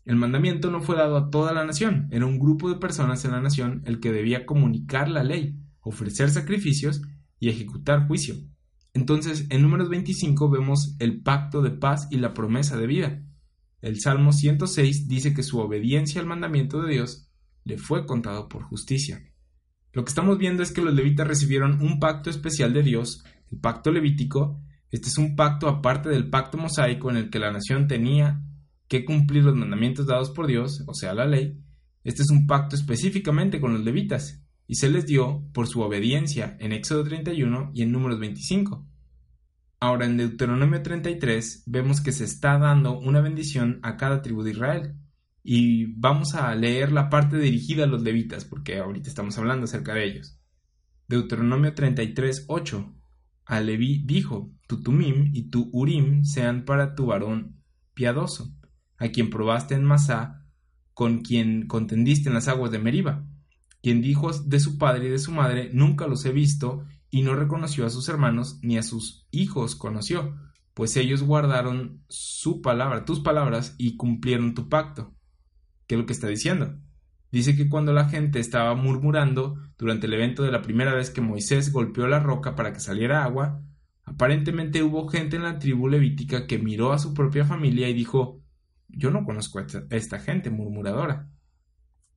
El mandamiento no fue dado a toda la nación, era un grupo de personas en la nación el que debía comunicar la ley, ofrecer sacrificios y ejecutar juicio. Entonces, en números 25 vemos el pacto de paz y la promesa de vida. El Salmo 106 dice que su obediencia al mandamiento de Dios le fue contado por justicia. Lo que estamos viendo es que los levitas recibieron un pacto especial de Dios, el pacto levítico. Este es un pacto aparte del pacto mosaico en el que la nación tenía que cumplir los mandamientos dados por Dios, o sea, la ley. Este es un pacto específicamente con los levitas, y se les dio por su obediencia en Éxodo 31 y en Números 25. Ahora en Deuteronomio 33 vemos que se está dando una bendición a cada tribu de Israel. Y vamos a leer la parte dirigida a los levitas, porque ahorita estamos hablando acerca de ellos. Deuteronomio 33, 8. A Leví dijo, tu Tumim y tu Urim sean para tu varón piadoso, a quien probaste en Masá, con quien contendiste en las aguas de Meriba quien dijo de su padre y de su madre, nunca los he visto, y no reconoció a sus hermanos, ni a sus hijos conoció, pues ellos guardaron su palabra, tus palabras, y cumplieron tu pacto. ¿Qué es lo que está diciendo? Dice que cuando la gente estaba murmurando durante el evento de la primera vez que Moisés golpeó la roca para que saliera agua, aparentemente hubo gente en la tribu levítica que miró a su propia familia y dijo Yo no conozco a esta gente murmuradora.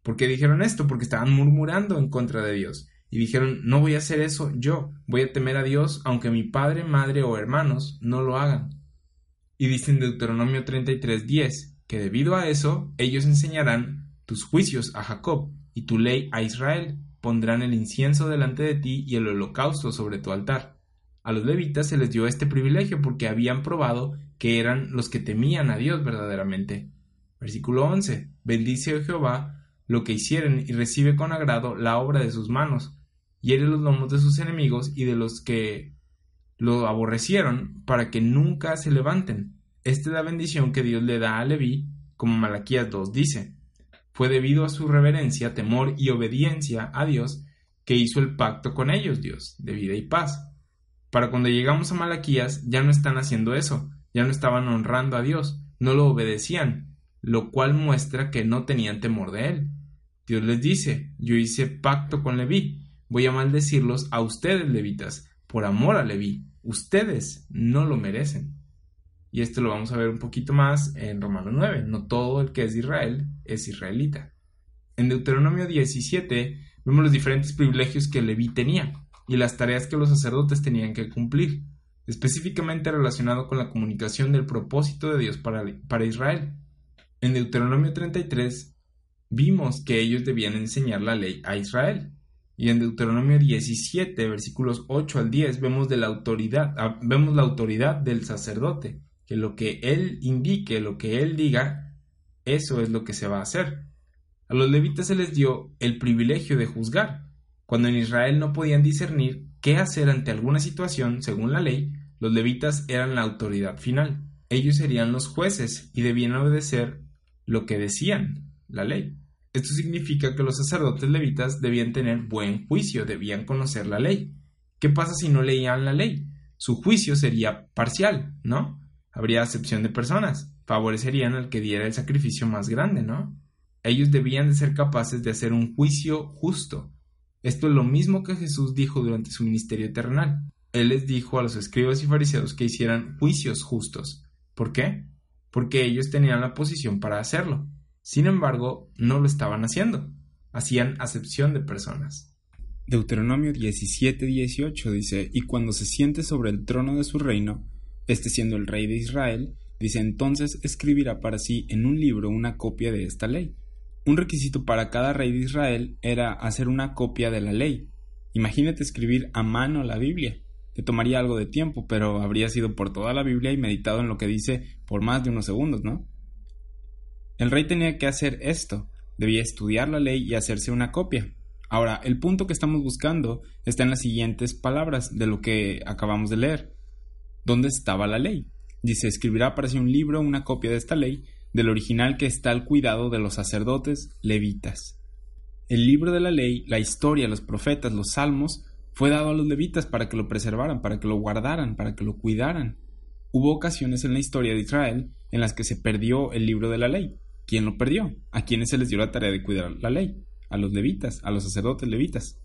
¿Por qué dijeron esto? Porque estaban murmurando en contra de Dios. Y dijeron, no voy a hacer eso yo, voy a temer a Dios aunque mi padre, madre o hermanos no lo hagan. Y dice en Deuteronomio 33:10, que debido a eso ellos enseñarán tus juicios a Jacob y tu ley a Israel, pondrán el incienso delante de ti y el holocausto sobre tu altar. A los levitas se les dio este privilegio porque habían probado que eran los que temían a Dios verdaderamente. Versículo 11. Bendice a Jehová lo que hicieren y recibe con agrado la obra de sus manos, hiere los lomos de sus enemigos y de los que lo aborrecieron, para que nunca se levanten. Esta es la bendición que Dios le da a Leví, como Malaquías 2 dice. Fue debido a su reverencia, temor y obediencia a Dios que hizo el pacto con ellos, Dios, de vida y paz. Para cuando llegamos a Malaquías ya no están haciendo eso, ya no estaban honrando a Dios, no lo obedecían, lo cual muestra que no tenían temor de él. Dios les dice, yo hice pacto con Leví, voy a maldecirlos a ustedes, levitas, por amor a Leví, ustedes no lo merecen. Y esto lo vamos a ver un poquito más en Romano 9, no todo el que es Israel es israelita. En Deuteronomio 17 vemos los diferentes privilegios que Leví tenía y las tareas que los sacerdotes tenían que cumplir, específicamente relacionado con la comunicación del propósito de Dios para, para Israel. En Deuteronomio 33 vimos que ellos debían enseñar la ley a Israel. Y en Deuteronomio 17, versículos 8 al 10, vemos, de la autoridad, ah, vemos la autoridad del sacerdote, que lo que él indique, lo que él diga, eso es lo que se va a hacer. A los levitas se les dio el privilegio de juzgar. Cuando en Israel no podían discernir qué hacer ante alguna situación según la ley, los levitas eran la autoridad final. Ellos serían los jueces y debían obedecer lo que decían, la ley. Esto significa que los sacerdotes levitas debían tener buen juicio, debían conocer la ley. ¿Qué pasa si no leían la ley? Su juicio sería parcial, ¿no? Habría acepción de personas, favorecerían al que diera el sacrificio más grande, ¿no? Ellos debían de ser capaces de hacer un juicio justo. Esto es lo mismo que Jesús dijo durante su ministerio terrenal. Él les dijo a los escribas y fariseos que hicieran juicios justos. ¿Por qué? Porque ellos tenían la posición para hacerlo. Sin embargo, no lo estaban haciendo. Hacían acepción de personas. Deuteronomio 17:18 dice, y cuando se siente sobre el trono de su reino, este siendo el rey de Israel, dice entonces escribirá para sí en un libro una copia de esta ley. Un requisito para cada rey de Israel era hacer una copia de la ley. Imagínate escribir a mano la Biblia. Te tomaría algo de tiempo, pero habría sido por toda la Biblia y meditado en lo que dice por más de unos segundos, ¿no? El rey tenía que hacer esto, debía estudiar la ley y hacerse una copia. Ahora, el punto que estamos buscando está en las siguientes palabras de lo que acabamos de leer. ¿Dónde estaba la ley? Dice, escribirá para sí un libro, una copia de esta ley, del original que está al cuidado de los sacerdotes levitas. El libro de la ley, la historia, los profetas, los salmos, fue dado a los levitas para que lo preservaran, para que lo guardaran, para que lo cuidaran. Hubo ocasiones en la historia de Israel en las que se perdió el libro de la ley. ¿Quién lo perdió? ¿A quiénes se les dio la tarea de cuidar la ley? A los levitas, a los sacerdotes levitas.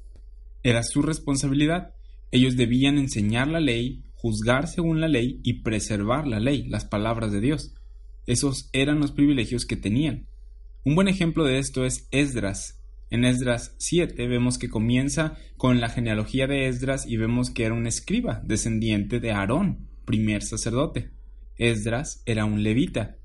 Era su responsabilidad. Ellos debían enseñar la ley, juzgar según la ley y preservar la ley, las palabras de Dios. Esos eran los privilegios que tenían. Un buen ejemplo de esto es Esdras. En Esdras 7 vemos que comienza con la genealogía de Esdras y vemos que era un escriba, descendiente de Aarón, primer sacerdote. Esdras era un levita.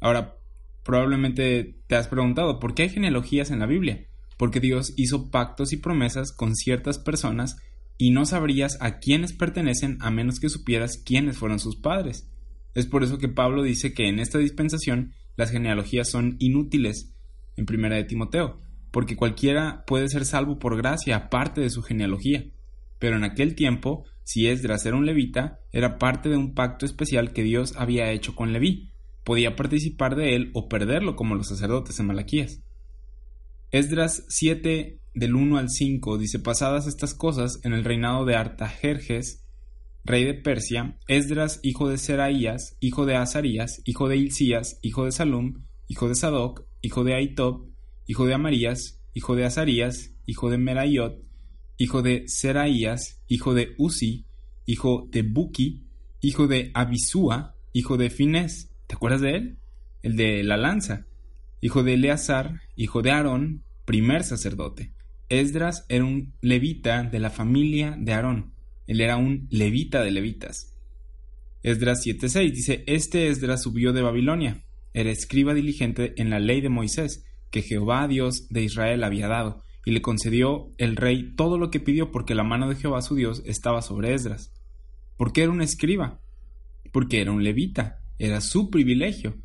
Ahora, probablemente te has preguntado, ¿por qué hay genealogías en la Biblia? Porque Dios hizo pactos y promesas con ciertas personas y no sabrías a quiénes pertenecen a menos que supieras quiénes fueron sus padres. Es por eso que Pablo dice que en esta dispensación las genealogías son inútiles en primera de Timoteo, porque cualquiera puede ser salvo por gracia aparte de su genealogía. Pero en aquel tiempo, si Esdras era un levita, era parte de un pacto especial que Dios había hecho con Leví. Podía participar de él o perderlo como los sacerdotes en Malaquías. Esdras 7 del 1 al 5 dice pasadas estas cosas en el reinado de Artajerjes, rey de Persia, Esdras, hijo de Seraías, hijo de Azarías, hijo de Hilcías, hijo de Salum, hijo de Sadoc, hijo de Aitob, hijo de Amarías, hijo de Azarías, hijo de Merayot, hijo de Seraías, hijo de Uzi, hijo de Buki, hijo de Abisúa, hijo de Finés. ¿Te acuerdas de él? El de la lanza. Hijo de Eleazar, hijo de Aarón, primer sacerdote. Esdras era un levita de la familia de Aarón. Él era un levita de levitas. Esdras 7:6 dice, Este Esdras subió de Babilonia. Era escriba diligente en la ley de Moisés, que Jehová Dios de Israel había dado, y le concedió el rey todo lo que pidió porque la mano de Jehová su Dios estaba sobre Esdras. ¿Por qué era un escriba? Porque era un levita, era su privilegio.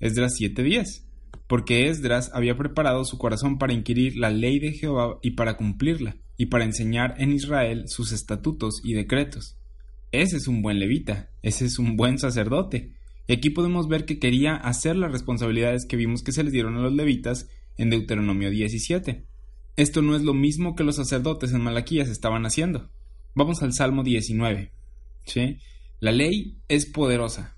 Esdras 7:10 porque Esdras había preparado su corazón para inquirir la ley de Jehová y para cumplirla, y para enseñar en Israel sus estatutos y decretos. Ese es un buen levita, ese es un buen sacerdote. Y aquí podemos ver que quería hacer las responsabilidades que vimos que se les dieron a los levitas en Deuteronomio 17. Esto no es lo mismo que los sacerdotes en Malaquías estaban haciendo. Vamos al Salmo 19. ¿Sí? La ley es poderosa,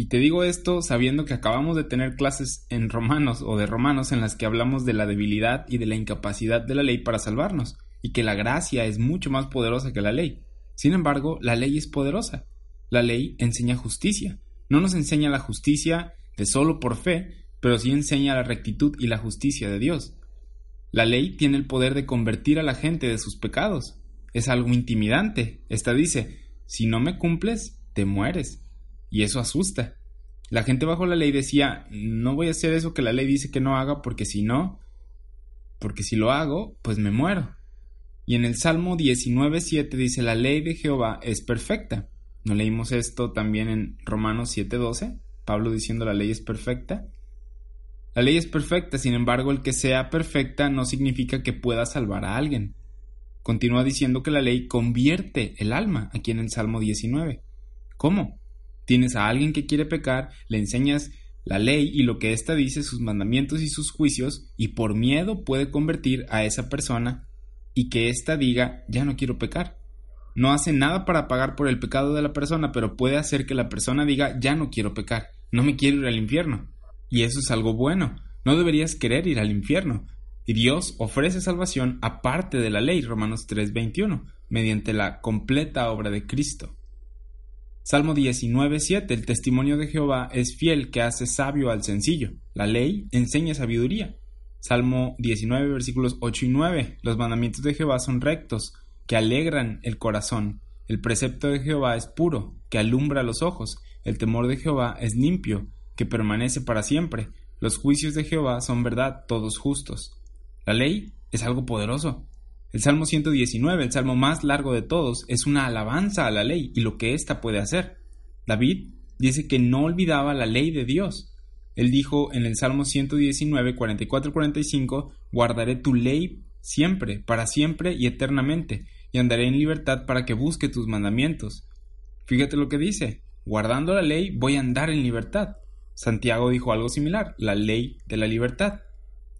y te digo esto sabiendo que acabamos de tener clases en Romanos o de Romanos en las que hablamos de la debilidad y de la incapacidad de la ley para salvarnos, y que la gracia es mucho más poderosa que la ley. Sin embargo, la ley es poderosa. La ley enseña justicia. No nos enseña la justicia de solo por fe, pero sí enseña la rectitud y la justicia de Dios. La ley tiene el poder de convertir a la gente de sus pecados. Es algo intimidante. Esta dice, si no me cumples, te mueres y eso asusta. La gente bajo la ley decía, no voy a hacer eso que la ley dice que no haga porque si no, porque si lo hago, pues me muero. Y en el Salmo 19.7 dice, la ley de Jehová es perfecta. ¿No leímos esto también en Romanos 7.12? Pablo diciendo la ley es perfecta. La ley es perfecta, sin embargo, el que sea perfecta no significa que pueda salvar a alguien. Continúa diciendo que la ley convierte el alma, aquí en el Salmo 19. ¿Cómo? Tienes a alguien que quiere pecar, le enseñas la ley y lo que ésta dice, sus mandamientos y sus juicios, y por miedo puede convertir a esa persona y que ésta diga, ya no quiero pecar. No hace nada para pagar por el pecado de la persona, pero puede hacer que la persona diga, ya no quiero pecar, no me quiero ir al infierno. Y eso es algo bueno. No deberías querer ir al infierno. Y Dios ofrece salvación aparte de la ley, Romanos 3:21, mediante la completa obra de Cristo. Salmo 19.7 El testimonio de Jehová es fiel que hace sabio al sencillo. La ley enseña sabiduría. Salmo 19 versículos 8 y 9 Los mandamientos de Jehová son rectos, que alegran el corazón. El precepto de Jehová es puro, que alumbra los ojos. El temor de Jehová es limpio, que permanece para siempre. Los juicios de Jehová son verdad, todos justos. La ley es algo poderoso. El Salmo 119, el salmo más largo de todos, es una alabanza a la ley y lo que ésta puede hacer. David dice que no olvidaba la ley de Dios. Él dijo en el Salmo 119, 44-45, guardaré tu ley siempre, para siempre y eternamente, y andaré en libertad para que busque tus mandamientos. Fíjate lo que dice, guardando la ley voy a andar en libertad. Santiago dijo algo similar, la ley de la libertad.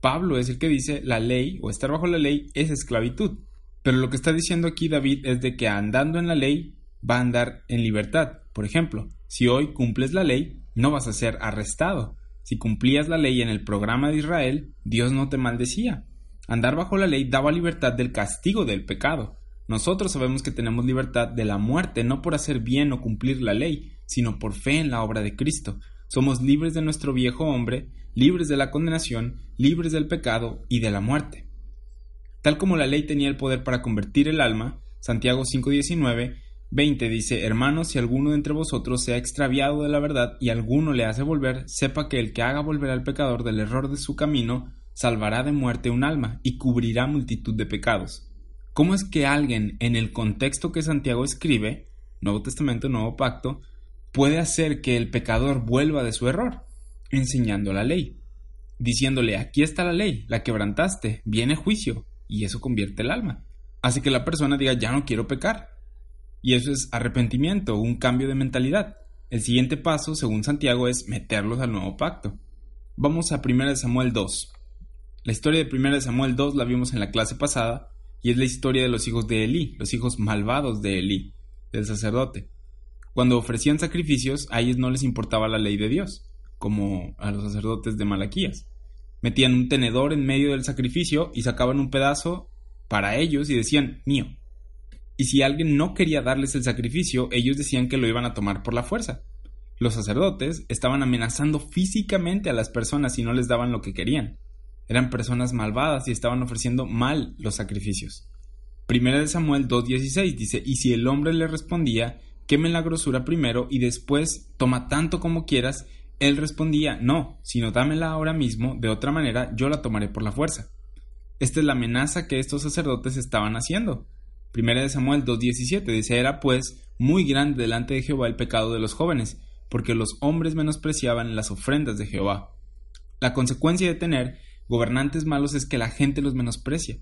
Pablo es el que dice la ley o estar bajo la ley es esclavitud. Pero lo que está diciendo aquí David es de que andando en la ley va a andar en libertad. Por ejemplo, si hoy cumples la ley, no vas a ser arrestado. Si cumplías la ley en el programa de Israel, Dios no te maldecía. Andar bajo la ley daba libertad del castigo del pecado. Nosotros sabemos que tenemos libertad de la muerte no por hacer bien o cumplir la ley, sino por fe en la obra de Cristo. Somos libres de nuestro viejo hombre, libres de la condenación, libres del pecado y de la muerte. Tal como la ley tenía el poder para convertir el alma, Santiago 5:19, 20 dice, Hermanos, si alguno de entre vosotros se ha extraviado de la verdad y alguno le hace volver, sepa que el que haga volver al pecador del error de su camino, salvará de muerte un alma y cubrirá multitud de pecados. ¿Cómo es que alguien en el contexto que Santiago escribe, Nuevo Testamento, Nuevo Pacto, puede hacer que el pecador vuelva de su error? Enseñando la ley, diciéndole, aquí está la ley, la quebrantaste, viene juicio, y eso convierte el alma. Hace que la persona diga, ya no quiero pecar. Y eso es arrepentimiento, un cambio de mentalidad. El siguiente paso, según Santiago, es meterlos al nuevo pacto. Vamos a 1 Samuel 2. La historia de 1 Samuel 2 la vimos en la clase pasada, y es la historia de los hijos de Elí, los hijos malvados de Elí, del sacerdote. Cuando ofrecían sacrificios, a ellos no les importaba la ley de Dios, como a los sacerdotes de Malaquías. Metían un tenedor en medio del sacrificio y sacaban un pedazo para ellos y decían mío. Y si alguien no quería darles el sacrificio, ellos decían que lo iban a tomar por la fuerza. Los sacerdotes estaban amenazando físicamente a las personas si no les daban lo que querían. Eran personas malvadas y estaban ofreciendo mal los sacrificios. Primera de Samuel 2.16 dice, y si el hombre le respondía, queme la grosura primero y después toma tanto como quieras, él respondía, no, sino dámela ahora mismo, de otra manera yo la tomaré por la fuerza. Esta es la amenaza que estos sacerdotes estaban haciendo. Primera de Samuel 2.17 dice, era pues muy grande delante de Jehová el pecado de los jóvenes, porque los hombres menospreciaban las ofrendas de Jehová. La consecuencia de tener Gobernantes malos es que la gente los menosprecia.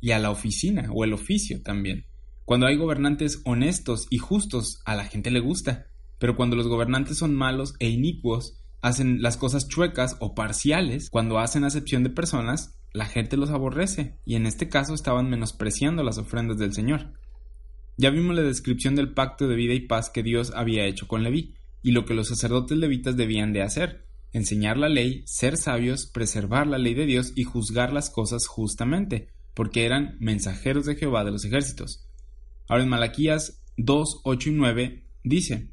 Y a la oficina o el oficio también. Cuando hay gobernantes honestos y justos, a la gente le gusta. Pero cuando los gobernantes son malos e inicuos, hacen las cosas chuecas o parciales, cuando hacen acepción de personas, la gente los aborrece, y en este caso estaban menospreciando las ofrendas del Señor. Ya vimos la descripción del pacto de vida y paz que Dios había hecho con Leví, y lo que los sacerdotes levitas debían de hacer, enseñar la ley, ser sabios, preservar la ley de Dios y juzgar las cosas justamente, porque eran mensajeros de Jehová de los ejércitos. Ahora en Malaquías 2, 8 y 9 dice,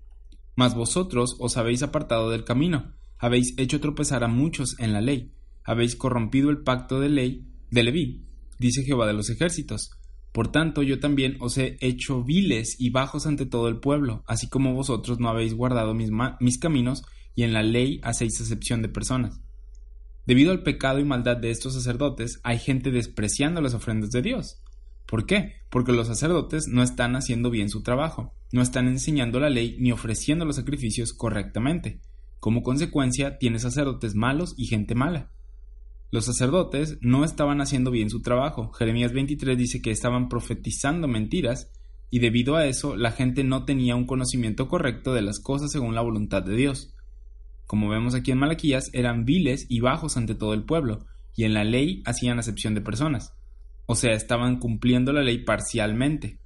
Mas vosotros os habéis apartado del camino, habéis hecho tropezar a muchos en la ley, habéis corrompido el pacto de ley de Leví, dice Jehová de los ejércitos. Por tanto, yo también os he hecho viles y bajos ante todo el pueblo, así como vosotros no habéis guardado mis, mis caminos, y en la ley hacéis excepción de personas. Debido al pecado y maldad de estos sacerdotes, hay gente despreciando las ofrendas de Dios. ¿Por qué? Porque los sacerdotes no están haciendo bien su trabajo, no están enseñando la ley ni ofreciendo los sacrificios correctamente. Como consecuencia, tiene sacerdotes malos y gente mala. Los sacerdotes no estaban haciendo bien su trabajo. Jeremías 23 dice que estaban profetizando mentiras y debido a eso la gente no tenía un conocimiento correcto de las cosas según la voluntad de Dios como vemos aquí en Malaquías, eran viles y bajos ante todo el pueblo, y en la ley hacían acepción de personas. O sea, estaban cumpliendo la ley parcialmente.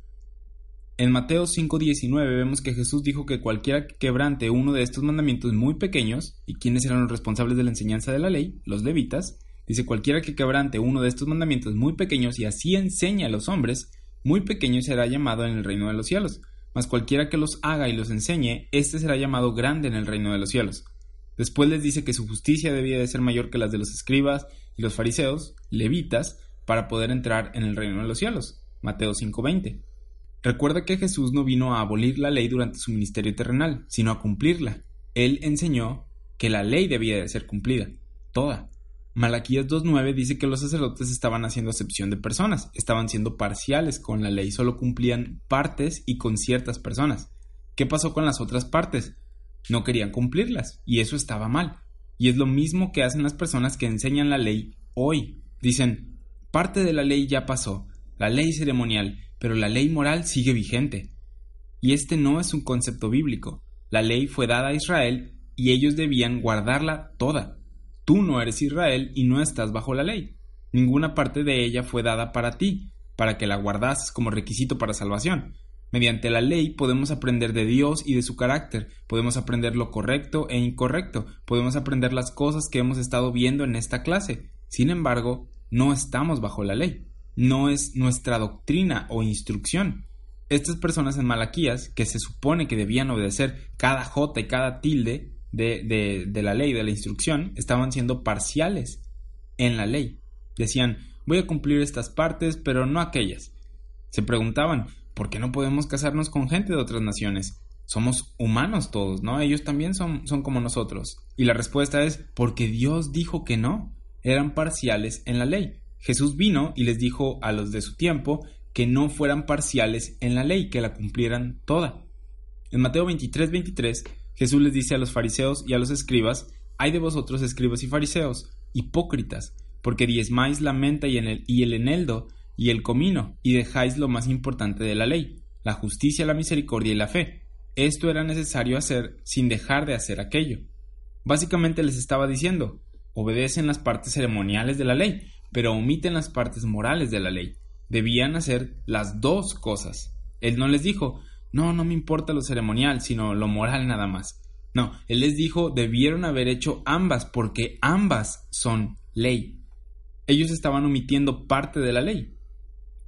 En Mateo 5:19 vemos que Jesús dijo que cualquiera que quebrante uno de estos mandamientos muy pequeños, ¿y quiénes eran los responsables de la enseñanza de la ley? Los levitas. Dice cualquiera que quebrante uno de estos mandamientos muy pequeños y así enseña a los hombres, muy pequeño será llamado en el reino de los cielos. Mas cualquiera que los haga y los enseñe, éste será llamado grande en el reino de los cielos. Después les dice que su justicia debía de ser mayor que las de los escribas y los fariseos, levitas, para poder entrar en el reino de los cielos. Mateo 5:20. Recuerda que Jesús no vino a abolir la ley durante su ministerio terrenal, sino a cumplirla. Él enseñó que la ley debía de ser cumplida, toda. Malaquías 2.9 dice que los sacerdotes estaban haciendo acepción de personas, estaban siendo parciales con la ley, solo cumplían partes y con ciertas personas. ¿Qué pasó con las otras partes? no querían cumplirlas, y eso estaba mal. Y es lo mismo que hacen las personas que enseñan la ley hoy. Dicen, parte de la ley ya pasó, la ley ceremonial, pero la ley moral sigue vigente. Y este no es un concepto bíblico. La ley fue dada a Israel y ellos debían guardarla toda. Tú no eres Israel y no estás bajo la ley. Ninguna parte de ella fue dada para ti, para que la guardases como requisito para salvación. Mediante la ley podemos aprender de Dios y de su carácter, podemos aprender lo correcto e incorrecto, podemos aprender las cosas que hemos estado viendo en esta clase. Sin embargo, no estamos bajo la ley, no es nuestra doctrina o instrucción. Estas personas en Malaquías, que se supone que debían obedecer cada jota y cada tilde de, la ley, de la instrucción, estaban siendo parciales en la ley. Decían, voy a cumplir estas partes, pero no aquellas. Se preguntaban, ¿por qué no podemos casarnos con gente de otras naciones? Somos humanos todos, ¿no? Ellos también son como nosotros. Y la respuesta es porque Dios dijo que no. Eran parciales en la ley. Jesús vino y les dijo a los de su tiempo que no fueran parciales en la ley, que la cumplieran toda. En Mateo 23, 23, Jesús les dice a los fariseos y a los escribas, hay de vosotros escribas y fariseos, hipócritas, porque diezmáis la menta y, el, y el eneldo y el comino, y dejáis lo más importante de la ley, la justicia, la misericordia y la fe. Esto era necesario hacer sin dejar de hacer aquello. Básicamente les estaba diciendo, obedecen las partes ceremoniales de la ley, pero omiten las partes morales de la ley. Debían hacer las dos cosas. Él no les dijo, no, no me importa lo ceremonial, sino lo moral nada más. No, él les dijo, debieron haber hecho ambas, porque ambas son ley. Ellos estaban omitiendo parte de la ley.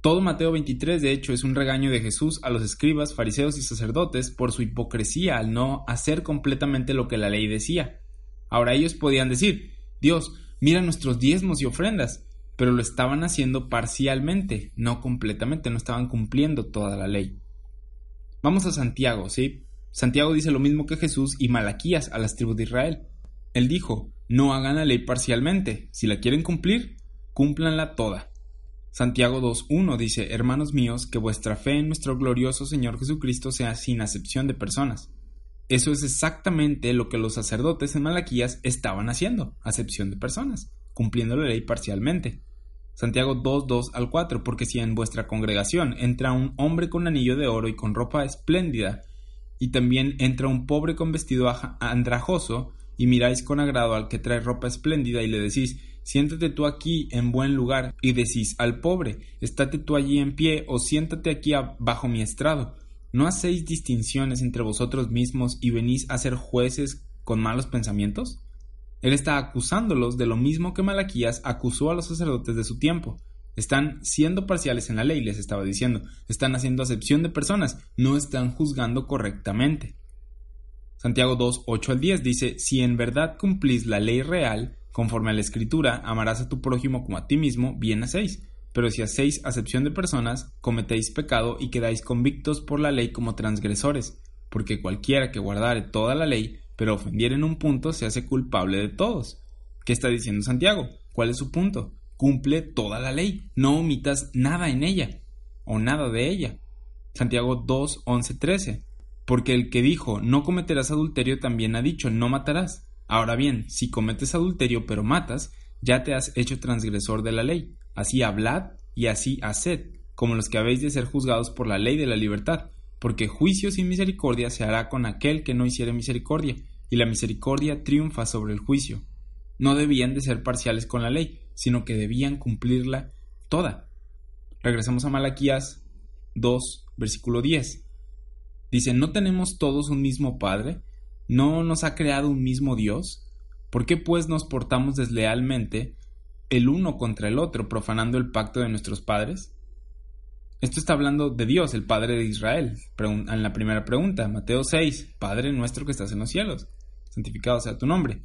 Todo Mateo 23, de hecho, es un regaño de Jesús a los escribas, fariseos y sacerdotes por su hipocresía al no hacer completamente lo que la ley decía. Ahora ellos podían decir, Dios, mira nuestros diezmos y ofrendas, pero lo estaban haciendo parcialmente, no completamente, no estaban cumpliendo toda la ley. Vamos a Santiago, ¿sí? Santiago dice lo mismo que Jesús y Malaquías a las tribus de Israel. Él dijo, no hagan la ley parcialmente, si la quieren cumplir, cúmplanla toda. Santiago 2.1 dice, Hermanos míos, que vuestra fe en nuestro glorioso Señor Jesucristo sea sin acepción de personas. Eso es exactamente lo que los sacerdotes en Malaquías estaban haciendo, acepción de personas, cumpliendo la ley parcialmente. Santiago 2.2 al 4, porque si en vuestra congregación entra un hombre con anillo de oro y con ropa espléndida, y también entra un pobre con vestido andrajoso, y miráis con agrado al que trae ropa espléndida y le decís, siéntate tú aquí en buen lugar, y decís al pobre, estate tú allí en pie, o siéntate aquí bajo mi estrado. ¿No hacéis distinciones entre vosotros mismos y venís a ser jueces con malos pensamientos? Él está acusándolos de lo mismo que Malaquías acusó a los sacerdotes de su tiempo. Están siendo parciales en la ley, les estaba diciendo. Están haciendo acepción de personas, no están juzgando correctamente. Santiago 2, 8 al 10 dice, Si en verdad cumplís la ley real, Conforme a la escritura, amarás a tu prójimo como a ti mismo, bien hacéis. Pero si hacéis acepción de personas, cometéis pecado y quedáis convictos por la ley como transgresores, porque cualquiera que guardare toda la ley, pero ofendiere en un punto, se hace culpable de todos. ¿Qué está diciendo Santiago? ¿Cuál es su punto? Cumple toda la ley, no omitas nada en ella, o nada de ella. Santiago 2, 11, 13. Porque el que dijo no cometerás adulterio también ha dicho no matarás. Ahora bien, si cometes adulterio pero matas, ya te has hecho transgresor de la ley. Así hablad y así haced, como los que habéis de ser juzgados por la ley de la libertad, porque juicio sin misericordia se hará con aquel que no hiciere misericordia, y la misericordia triunfa sobre el juicio. No debían de ser parciales con la ley, sino que debían cumplirla toda. Regresamos a Malaquías 2, versículo 10. Dice, ¿no tenemos todos un mismo Padre? ¿No nos ha creado un mismo Dios? ¿Por qué pues nos portamos deslealmente el uno contra el otro, profanando el pacto de nuestros padres? Esto está hablando de Dios, el Padre de Israel. En la primera pregunta, Mateo 6, Padre nuestro que estás en los cielos, santificado sea tu nombre.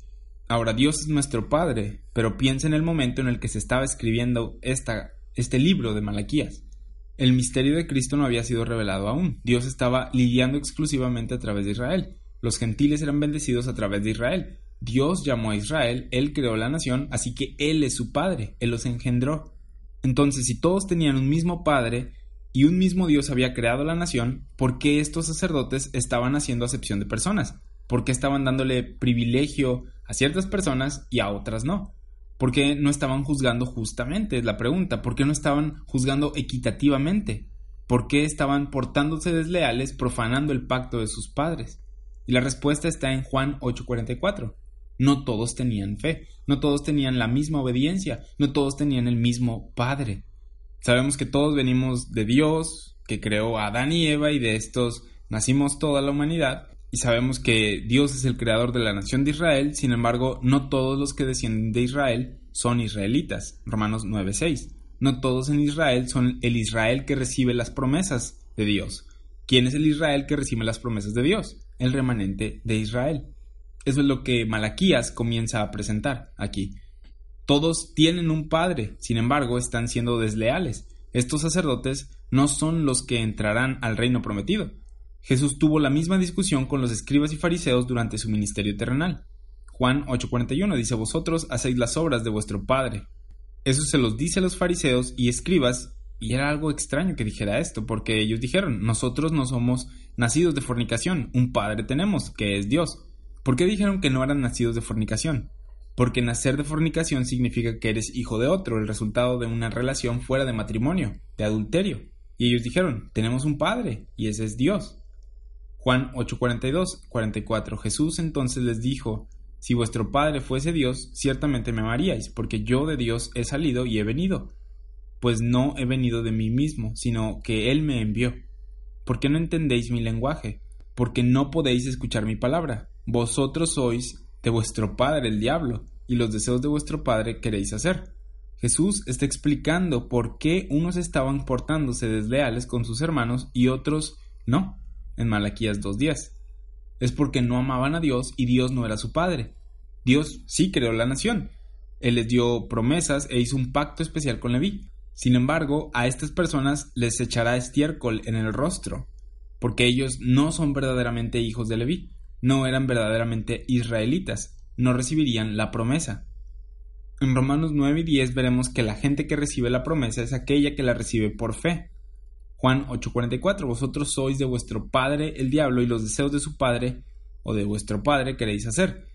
Ahora Dios es nuestro Padre, pero piensa en el momento en el que se estaba escribiendo este libro de Malaquías. El misterio de Cristo no había sido revelado aún. Dios estaba lidiando exclusivamente a través de Israel. Los gentiles eran bendecidos a través de Israel. Dios llamó a Israel, Él creó la nación, así que Él es su Padre, Él los engendró. Entonces, si todos tenían un mismo Padre y un mismo Dios había creado la nación, ¿por qué estos sacerdotes estaban haciendo acepción de personas? ¿Por qué estaban dándole privilegio a ciertas personas y a otras no? ¿Por qué no estaban juzgando justamente? Es la pregunta. ¿Por qué no estaban juzgando equitativamente? ¿Por qué estaban portándose desleales, profanando el pacto de sus padres? Y la respuesta está en Juan 8:44. No todos tenían fe, no todos tenían la misma obediencia, no todos tenían el mismo Padre. Sabemos que todos venimos de Dios, que creó a Adán y Eva, y de estos nacimos toda la humanidad, y sabemos que Dios es el creador de la nación de Israel, sin embargo, no todos los que descienden de Israel son israelitas. Romanos 9:6. No todos en Israel son el Israel que recibe las promesas de Dios. ¿Quién es el Israel que recibe las promesas de Dios? El remanente de Israel. Eso es lo que Malaquías comienza a presentar aquí. Todos tienen un padre, sin embargo, están siendo desleales. Estos sacerdotes no son los que entrarán al reino prometido. Jesús tuvo la misma discusión con los escribas y fariseos durante su ministerio terrenal. Juan 8:41 dice, Vosotros hacéis las obras de vuestro Padre. Eso se los dice a los fariseos y escribas y era algo extraño que dijera esto, porque ellos dijeron, nosotros no somos nacidos de fornicación, un padre tenemos, que es Dios. ¿Por qué dijeron que no eran nacidos de fornicación? Porque nacer de fornicación significa que eres hijo de otro, el resultado de una relación fuera de matrimonio, de adulterio. Y ellos dijeron, tenemos un padre, y ese es Dios. Juan 8:42, 44. Jesús entonces les dijo, si vuestro Padre fuese Dios, ciertamente me amaríais, porque yo de Dios he salido y he venido pues no he venido de mí mismo, sino que Él me envió. ¿Por qué no entendéis mi lenguaje? Porque no podéis escuchar mi palabra. Vosotros sois de vuestro padre el diablo, y los deseos de vuestro padre queréis hacer. Jesús está explicando por qué unos estaban portándose desleales con sus hermanos y otros no, en Malaquías 2.10. Es porque no amaban a Dios y Dios no era su padre. Dios sí creó la nación. Él les dio promesas e hizo un pacto especial con Leví. Sin embargo, a estas personas les echará estiércol en el rostro, porque ellos no son verdaderamente hijos de Leví, no eran verdaderamente israelitas, no recibirían la promesa. En Romanos 9 y 10 veremos que la gente que recibe la promesa es aquella que la recibe por fe. Juan 8:44 Vosotros sois de vuestro padre el diablo y los deseos de su padre o de vuestro padre queréis hacer.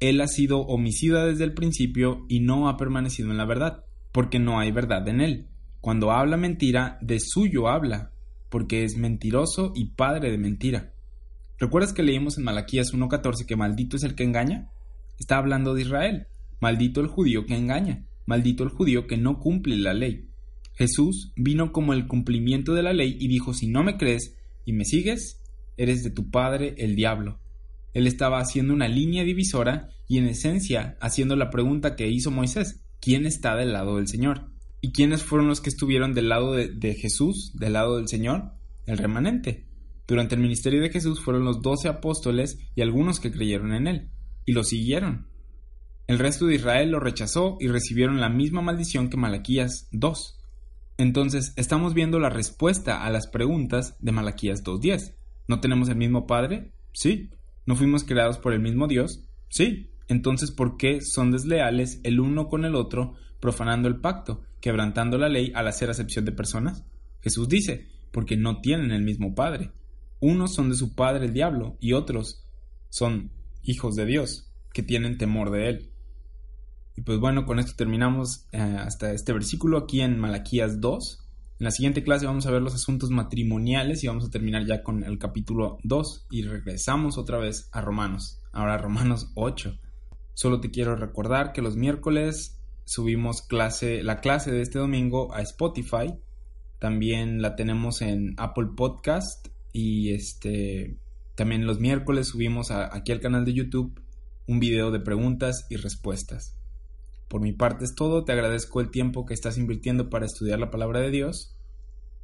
Él ha sido homicida desde el principio y no ha permanecido en la verdad, porque no hay verdad en él. Cuando habla mentira, de suyo habla, porque es mentiroso y padre de mentira. ¿Recuerdas que leímos en Malaquías 1.14 que maldito es el que engaña? Está hablando de Israel. Maldito el judío que engaña. Maldito el judío que no cumple la ley. Jesús vino como el cumplimiento de la ley y dijo, si no me crees y me sigues, eres de tu padre el diablo. Él estaba haciendo una línea divisora y en esencia haciendo la pregunta que hizo Moisés, ¿quién está del lado del Señor? ¿Y quiénes fueron los que estuvieron del lado de, Jesús, del lado del Señor? El remanente. Durante el ministerio de Jesús fueron los doce apóstoles y algunos que creyeron en él, y lo siguieron. El resto de Israel lo rechazó y recibieron la misma maldición que Malaquías 2. Entonces, estamos viendo la respuesta a las preguntas de Malaquías 2.10. ¿No tenemos el mismo Padre? Sí. ¿No fuimos creados por el mismo Dios? Sí. Entonces, ¿por qué son desleales el uno con el otro, profanando el pacto? quebrantando la ley al hacer acepción de personas? Jesús dice, porque no tienen el mismo Padre. Unos son de su Padre el diablo y otros son hijos de Dios, que tienen temor de Él. Y pues bueno, con esto terminamos eh, hasta este versículo aquí en Malaquías 2. En la siguiente clase vamos a ver los asuntos matrimoniales y vamos a terminar ya con el capítulo 2 y regresamos otra vez a Romanos, ahora Romanos 8. Solo te quiero recordar que los miércoles subimos clase, la clase de este domingo a Spotify. También la tenemos en Apple Podcast y este también los miércoles subimos aquí al canal de YouTube un video de preguntas y respuestas. Por mi parte es todo, te agradezco el tiempo que estás invirtiendo para estudiar la palabra de Dios.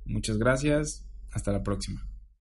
Muchas gracias, hasta la próxima.